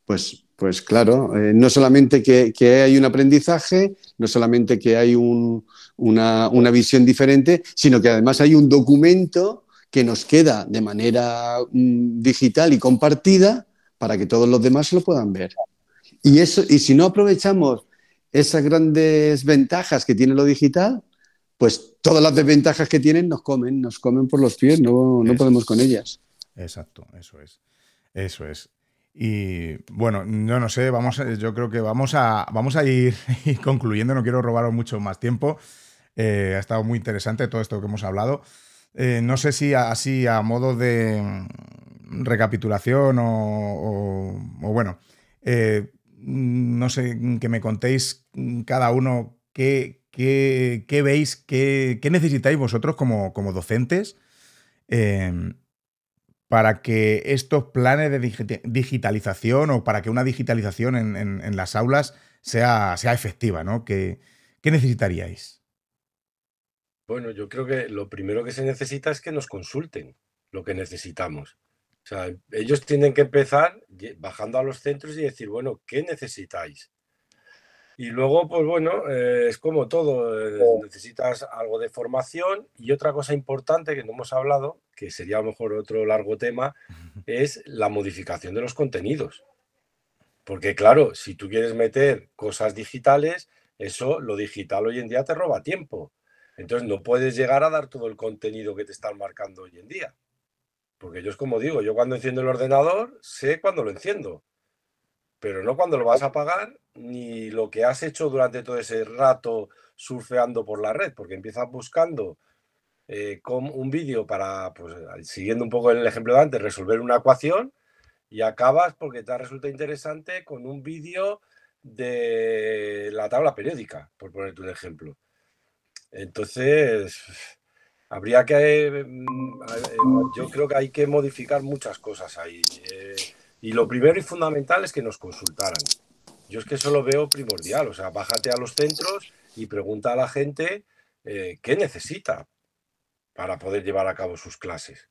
Speaker 7: pues, pues claro, eh, no solamente que, hay un aprendizaje, no solamente que hay una, visión diferente, sino que además hay un documento que nos queda de manera mm, digital y compartida para que todos los demás lo puedan ver. Y, eso, y si no aprovechamos esas grandes ventajas que tiene lo digital, pues todas las desventajas que tienen nos comen, nos comen por los pies, no, no podemos con ellas.
Speaker 1: Exacto, eso es. Eso es. Y bueno, no, no sé, vamos, yo creo que vamos a, vamos a ir, concluyendo, no quiero robaros mucho más tiempo. Eh, ha estado muy interesante todo esto que hemos hablado. Eh, no sé si así a modo de recapitulación o, o, bueno, eh, no sé, que me contéis cada uno qué, veis, qué, necesitáis vosotros como, docentes em, para que estos planes de digitalización o para que una digitalización en, las aulas sea, sea efectiva, ¿no? ¿Qué, ¿Qué necesitaríais?
Speaker 4: Bueno, yo creo que lo primero que se necesita es que nos consulten lo que necesitamos. O sea, ellos tienen que empezar bajando a los centros y decir, bueno, ¿qué necesitáis? Y luego, pues bueno, eh, es como todo, eh, necesitas algo de formación y otra cosa importante que no hemos hablado, que sería a lo mejor otro largo tema, es la modificación de los contenidos. Porque claro, si tú quieres meter cosas digitales, eso, lo digital hoy en día te roba tiempo. Entonces no puedes llegar a dar todo el contenido que te están marcando hoy en día. Porque yo es como digo, yo cuando enciendo el ordenador sé cuándo lo enciendo pero no cuando lo vas a pagar ni lo que has hecho durante todo ese rato surfeando por la red, porque empiezas buscando eh, con un vídeo para, pues, siguiendo un poco el ejemplo de antes, resolver una ecuación y acabas porque te resulta interesante con un vídeo de la tabla periódica, por ponerte un ejemplo. Entonces, habría que, mm, yo creo que hay que modificar muchas cosas ahí. Eh, y lo primero y fundamental es que nos consultaran. Yo es que eso lo veo primordial, o sea, bájate a los centros y pregunta a la gente eh, qué necesita para poder llevar a cabo sus clases.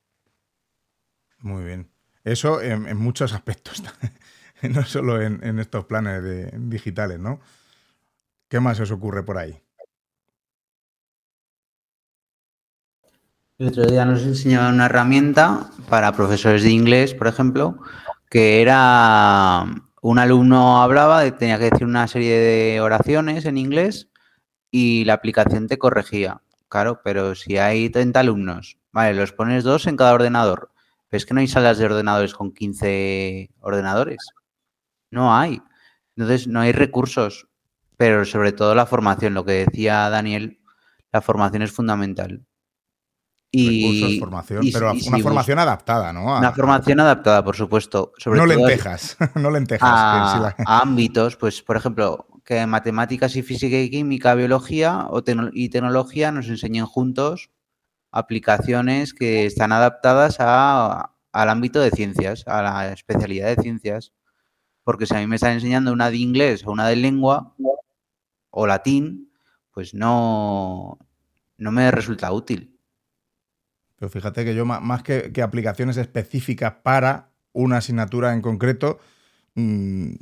Speaker 1: Muy bien. Eso en, muchos aspectos, no solo en, estos planes digitales, ¿no? ¿Qué más os ocurre por ahí?
Speaker 3: El otro día nos enseñaban una herramienta para profesores de inglés, por ejemplo, que era un alumno hablaba, tenía que decir una serie de oraciones en inglés y la aplicación te corregía. Claro, pero si hay 30 alumnos, vale, los pones dos en cada ordenador. ¿Ves que no hay salas de ordenadores con 15 ordenadores? No hay. Entonces, no hay recursos, pero sobre todo la formación, lo que decía Daniel, la formación es fundamental.
Speaker 1: Y, formación, pero una formación adaptada, ¿no?
Speaker 3: una formación adaptada, por supuesto.
Speaker 1: Sobre no lentejas, no lentejas.
Speaker 3: A, ámbitos, pues, por ejemplo, que matemáticas y física y química, biología o y tecnología nos enseñen juntos aplicaciones que están adaptadas a, al ámbito de ciencias, a la especialidad de ciencias. Porque si a mí me están enseñando una de inglés o una de lengua o latín, pues no, no me resulta útil.
Speaker 1: Pero fíjate que yo, más que, aplicaciones específicas para una asignatura en concreto, mm,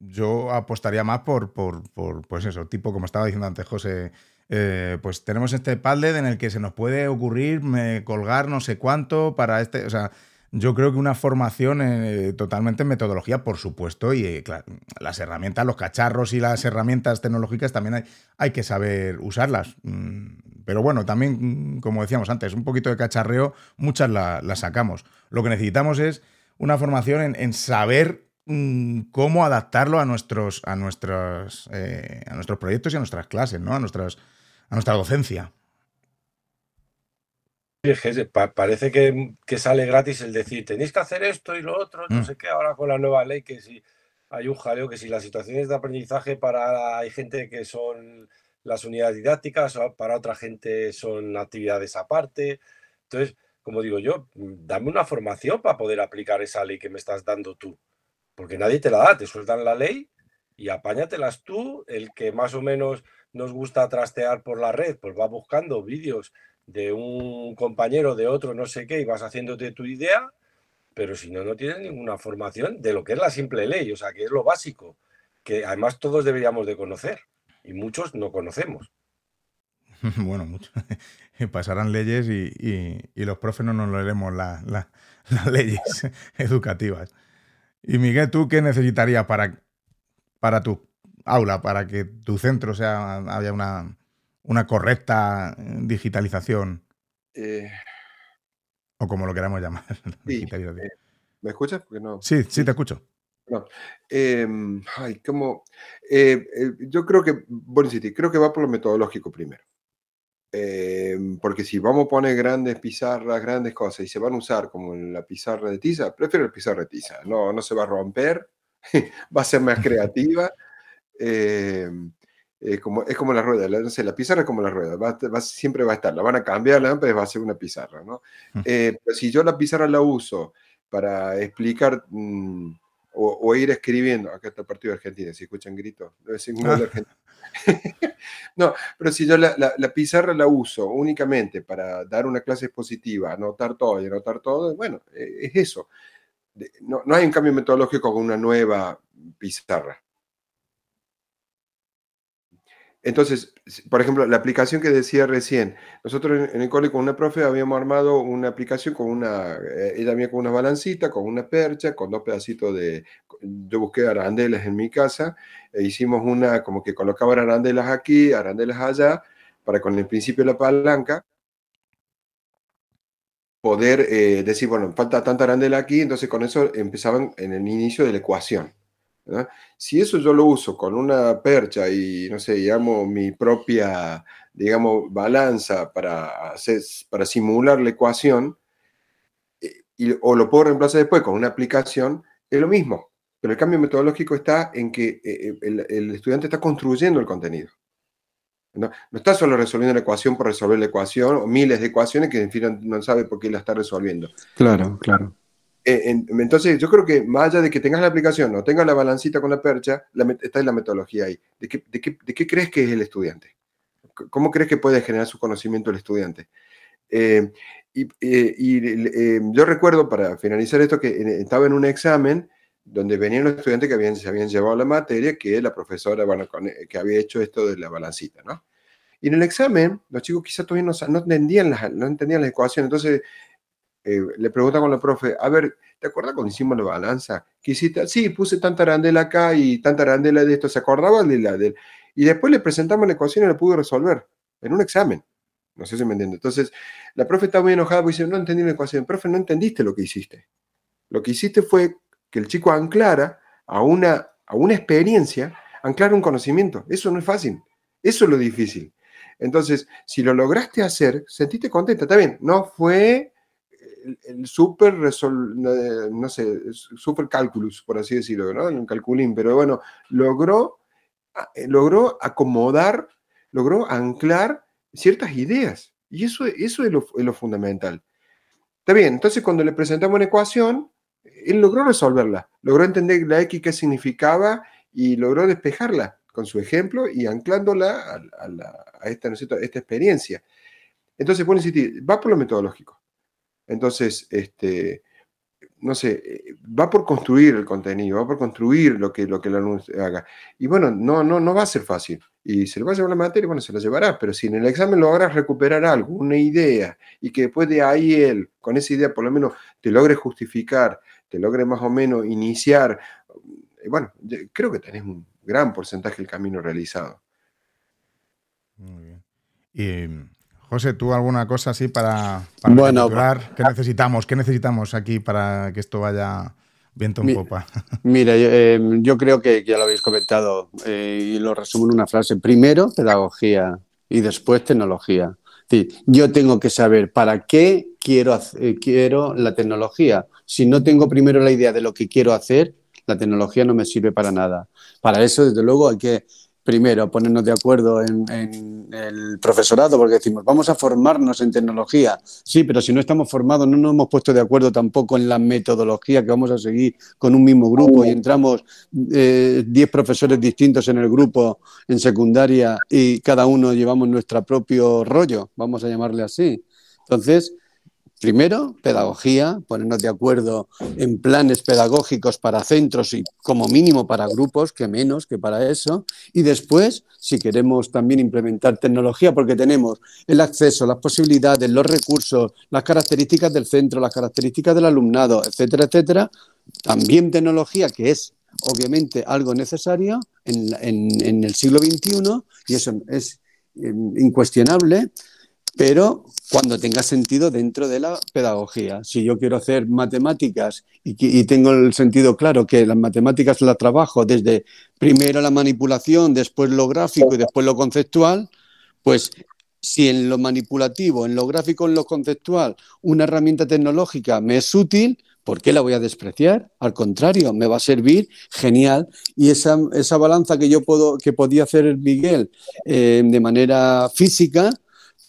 Speaker 1: yo apostaría más por, por, pues eso, tipo como estaba diciendo antes José, eh, pues tenemos este Padlet en el que se nos puede ocurrir colgar no sé cuánto para este, o sea, yo creo que una formación eh, totalmente en metodología, por supuesto, y eh, las herramientas, los cacharros y las herramientas tecnológicas también hay, hay que saber usarlas. Mm, pero bueno, también, mm, como decíamos antes, un poquito de cacharreo, muchas las sacamos. Lo que necesitamos es una formación en, saber mm, cómo adaptarlo a nuestros, a, nuestros, eh, a nuestros proyectos y a nuestras clases, ¿no? A, nuestras, a nuestra docencia
Speaker 4: parece que, sale gratis el decir, tenéis que hacer esto y lo otro, no mm. sé qué, ahora con la nueva ley, que si hay un jaleo, que si las situaciones de aprendizaje para, hay gente que son las unidades didácticas, para otra gente son actividades aparte. Entonces, como digo yo, dame una formación para poder aplicar esa ley que me estás dando tú, porque nadie te la da, te sueltan la ley y apáñatelas tú, el que más o menos nos gusta trastear por la red, pues va buscando vídeos de un compañero, de otro, no sé qué, y vas haciéndote tu idea, pero si no, no tienes ninguna formación de lo que es la simple ley, o sea, que es lo básico, que además todos deberíamos de conocer, y muchos no conocemos.
Speaker 1: Bueno, mucho. pasarán leyes y, los profes no nos leeremos las leyes educativas. Y Miguel, ¿tú qué necesitarías para, para tu aula, para que tu centro sea, haya una, una correcta digitalización. Eh, o como lo queramos llamar.
Speaker 5: Eh, ¿Me escuchas? no...
Speaker 1: Sí, sí, te escucho.
Speaker 5: Em, ay, como, yo creo que, bueno, creo que va por lo metodológico primero. Em, porque si vamos a poner grandes pizarras, grandes cosas y se van a usar como en la pizarra de tiza, prefiero la pizarra de tiza. No, no se va a romper, va a ser más creativa. Em, es como, es como la rueda, la, la pizarra es como la rueda, va, siempre va a estar, la van a cambiar, pero va a ser una pizarra, ¿no? Eh, pero si yo la pizarra la uso para explicar mm, o, ir escribiendo, acá está el partido de Argentina, si escuchan gritos, debe ser de Argentina. no, pero si yo la, la, pizarra la uso únicamente para dar una clase expositiva, anotar todo y anotar todo, bueno, eh, es eso. No, no hay un cambio metodológico con una nueva pizarra. Entonces, por ejemplo, la aplicación que decía recién, nosotros en, el cole con una profe habíamos armado una aplicación con una, eh, ella venía con una balancita, con una percha, con dos pedacitos de, yo busqué arandelas en mi casa, e hicimos una como que colocaba arandelas aquí, arandelas allá, para con el principio de la palanca poder eh, decir, bueno, falta tanta arandela aquí, entonces con eso empezaban en el inicio de la ecuación. Si eso yo lo uso con una percha y, no sé, llamo mi propia, digamos, balanza para, hacer, para simular la ecuación, eh, y, o lo puedo reemplazar después con una aplicación, es lo mismo. Pero el cambio metodológico está en que eh, el, estudiante está construyendo el contenido. No, está solo resolviendo la ecuación por resolver la ecuación, o miles de ecuaciones que en fin no sabe por qué la está resolviendo.
Speaker 7: Claro, claro.
Speaker 5: Eh, entonces, yo creo que más allá de que tengas la aplicación o tengas la balancita con la percha, está en la metodología ahí. ¿De qué, crees que es el estudiante? ¿Cómo crees que puede generar su conocimiento el estudiante? Eh, y, eh, yo recuerdo, para finalizar esto, que estaba en un examen donde venían los estudiantes que habían, se habían llevado la materia, que la profesora, bueno, que había hecho esto de la balancita, ¿no? Y en el examen, los chicos quizás todavía no, entendían, las, no entendían las ecuaciones, entonces eh, le pregunta con la profe, a ver, ¿te acuerdas cuando hicimos la balanza? ¿Qué hiciste? Sí, puse tanta arandela acá y tanta arandela de esto. ¿Se acordaba de la de Y después le presentamos la ecuación y la pudo resolver en un examen. No sé si me entiende. Entonces, la profe está muy enojada porque dice, no entendí la ecuación. Profe, no entendiste lo que hiciste. Lo que hiciste fue que el chico anclara a una, a una experiencia, anclar un conocimiento. Eso no es fácil. Eso es lo difícil. Entonces, si lo lograste hacer, sentiste contenta. Está bien, no fue el, super no sé, super cálculos, por así decirlo, ¿no? Un calculín, pero bueno, logró, eh, logró acomodar, logró anclar ciertas ideas. Y eso, eso es, lo, es lo fundamental. Está bien, entonces cuando le presentamos una ecuación, él logró resolverla, logró entender la X qué significaba y logró despejarla con su ejemplo y anclándola a, esta, esta experiencia. Entonces, bueno, insistir, va por lo metodológico. Entonces, este, no sé, va por construir el contenido, va por construir lo que, lo que el anuncio haga. Y bueno, no, no, no va a ser fácil. Y se le va a llevar la materia, bueno, se la llevará, pero si en el examen logras recuperar algo, una idea, y que después de ahí él, con esa idea por lo menos, te logre justificar, te logre más o menos iniciar, eh, bueno, creo que tenés un gran porcentaje del camino realizado.
Speaker 1: Muy bien. Y José, ¿tú alguna cosa así para, para bueno, ¿Qué necesitamos? ¿Qué necesitamos aquí para que esto vaya viento en popa?
Speaker 7: Mira, em, yo, creo que ya lo habéis comentado eh, y lo resumo en una frase. Primero, pedagogía y después tecnología. yo tengo que saber para qué quiero, eh, quiero la tecnología. Si no tengo primero la idea de lo que quiero hacer, la tecnología no me sirve para nada. Para eso, desde luego, hay que primero ponernos de acuerdo en, el profesorado, porque decimos, vamos a formarnos en tecnología. Sí, pero si no estamos formados, no nos hemos puesto de acuerdo tampoco en la metodología que vamos a seguir con un mismo grupo y entramos 10 eh, profesores distintos en el grupo en secundaria y cada uno llevamos nuestro propio rollo, vamos a llamarle así. Entonces, Primero, pedagogía, ponernos de acuerdo en planes pedagógicos para centros y como mínimo para grupos, que menos que para eso. Y después, si queremos también implementar tecnología, porque tenemos el acceso, las posibilidades, los recursos, las características del centro, las características del alumnado, etcétera, etcétera, también tecnología que es obviamente algo necesario en, el siglo XXI y eso es eh, incuestionable pero cuando tenga sentido dentro de la pedagogía. Si yo quiero hacer matemáticas y, tengo el sentido claro que las matemáticas las trabajo desde primero la manipulación, después lo gráfico y después lo conceptual, pues si en lo manipulativo, en lo gráfico, en lo conceptual, una herramienta tecnológica me es útil, ¿por qué la voy a despreciar? Al contrario, me va a servir genial. Y esa, balanza que yo puedo, que podía hacer Miguel eh, de manera física,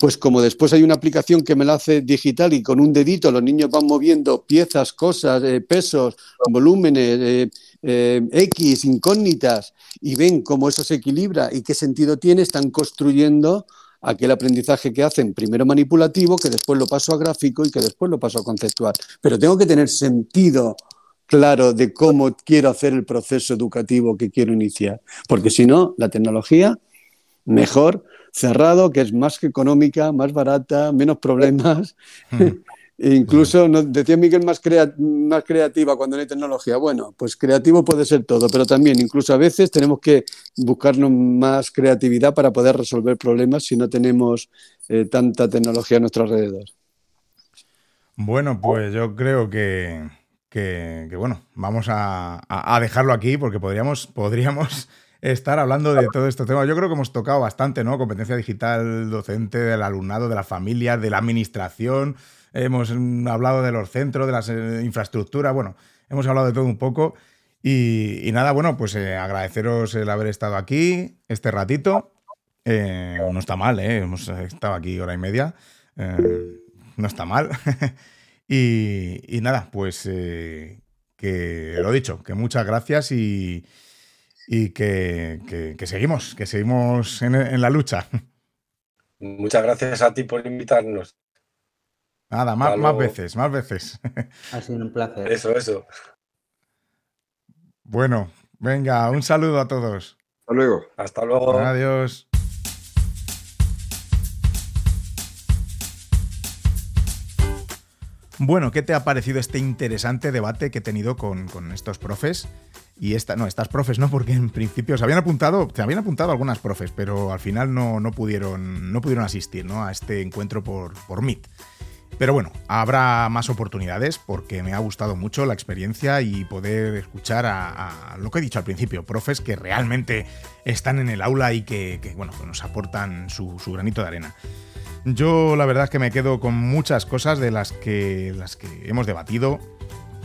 Speaker 7: pues como después hay una aplicación que me la hace digital y con un dedito los niños van moviendo piezas, cosas, eh, pesos, volúmenes, eh, eh, X, incógnitas, y ven cómo eso se equilibra y qué sentido tiene, están construyendo aquel aprendizaje que hacen primero manipulativo, que después lo paso a gráfico y que después lo paso a conceptual. Pero tengo que tener sentido claro de cómo quiero hacer el proceso educativo que quiero iniciar, porque si no, la tecnología mejor, cerrado, que es más económica, más barata, menos problemas. Incluso, decía Miguel, más, más creativa cuando no hay tecnología. Bueno, pues creativo puede ser todo, pero también incluso a veces tenemos que buscarnos más creatividad para poder resolver problemas si no tenemos eh, tanta tecnología a nuestro alrededor.
Speaker 1: Bueno, pues yo creo que, bueno, vamos a, dejarlo aquí porque podríamos, podríamos estar hablando de todo este tema. Yo creo que hemos tocado bastante, ¿no? Competencia digital docente, del alumnado, de la familia, de la administración hemos mm, hablado de los centros, de las eh, infraestructuras, bueno, hemos hablado de todo un poco. Y, nada, bueno, pues eh, agradeceros el haber estado aquí este ratito. Eh, no está mal, ¿eh? Hemos estado aquí hora y media. no está mal. y, nada, pues que lo dicho, que muchas gracias y, que, seguimos, que seguimos en la lucha.
Speaker 4: Muchas gracias a ti por invitarnos.
Speaker 1: Nada, más, más veces, más veces.
Speaker 3: Ha sido un placer.
Speaker 4: Eso, eso.
Speaker 1: Bueno, venga, un saludo a todos.
Speaker 5: Hasta luego.
Speaker 4: Hasta luego.
Speaker 1: Adiós. Bueno, ¿qué te ha parecido este interesante debate que he tenido con, estos profes? Y esta, no, estas profes no, porque en principio se habían apuntado, se habían apuntado algunas profes, pero al final no, no pudieron, no pudieron asistir ¿no? a este encuentro por, por Meet. Pero bueno, habrá más oportunidades porque me ha gustado mucho la experiencia y poder escuchar a, lo que he dicho al principio, profes que realmente están en el aula y que, bueno, nos aportan su, granito de arena. Yo la verdad es que me quedo con muchas cosas de las que, las que hemos debatido,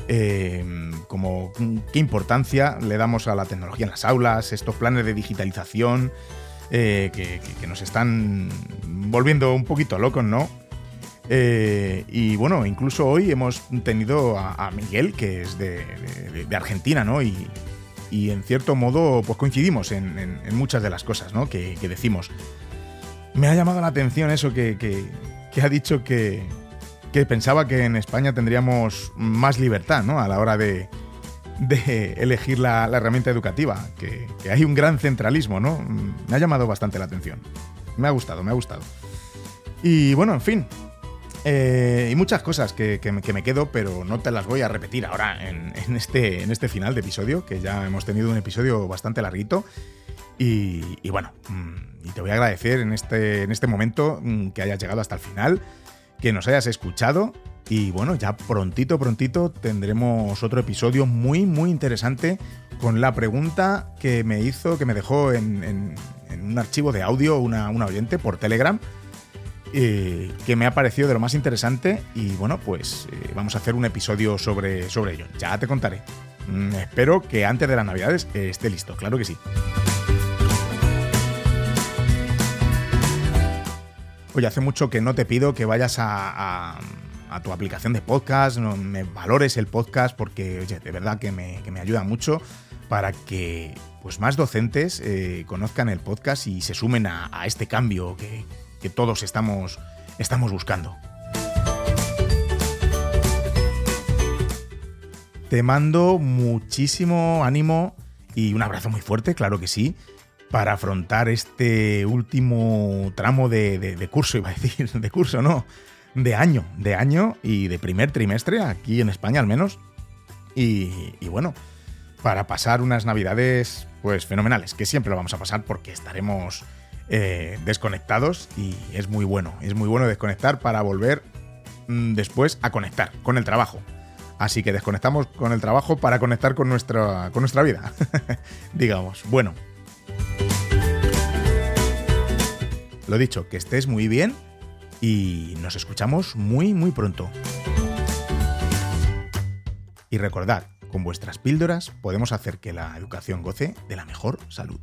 Speaker 1: em, como qué importancia le damos a la tecnología en las aulas, estos planes de digitalización eh, que, que, nos están volviendo un poquito locos, ¿no? Eh, y bueno, incluso hoy hemos tenido a, Miguel, que es de, Argentina, ¿no? Y, en cierto modo, pues coincidimos en, muchas de las cosas, ¿no? Que, decimos. Me ha llamado la atención eso que, ha dicho que, pensaba que en España tendríamos más libertad, ¿no? A la hora de, elegir la, herramienta educativa, que, hay un gran centralismo, ¿no? Me ha llamado bastante la atención. Me ha gustado, me ha gustado. Y bueno, en fin, eh, y muchas cosas que, me, quedo, pero no te las voy a repetir ahora en, este, en este final de episodio, que ya hemos tenido un episodio bastante larguito. Y, bueno, mm, te voy a agradecer en este, este momento mm, que hayas llegado hasta el final, que nos hayas escuchado. Y bueno, ya prontito, prontito tendremos otro episodio muy, muy interesante con la pregunta que me hizo, que me dejó en, un archivo de audio una, oyente por Telegram eh, que me ha parecido de lo más interesante y bueno, pues eh, vamos a hacer un episodio sobre, sobre ello. Ya te contaré. Mm, espero que antes de las navidades esté listo, claro que sí. Oye, hace mucho que no te pido que vayas a, tu aplicación de podcast, me valores el podcast porque, oye, de verdad que me, ayuda mucho para que pues más docentes eh, conozcan el podcast y se sumen a, a este cambio que, que todos estamos, estamos buscando. Te mando muchísimo ánimo y un abrazo muy fuerte, claro que sí, para afrontar este último tramo de, curso, iba a decir, de curso, no, de año, de año y de primer trimestre, aquí en España al menos. Y, bueno, para pasar unas navidades, pues fenomenales, que siempre lo vamos a pasar porque estaremos eh, desconectados y es muy bueno, es muy bueno desconectar para volver mm, después a conectar con el trabajo. Así que desconectamos con el trabajo para conectar con nuestra, con nuestra vida, digamos. Bueno. Lo dicho, que estés muy bien y nos escuchamos muy, muy pronto. Y recordad, con vuestras píldoras podemos hacer que la educación goce de la mejor salud.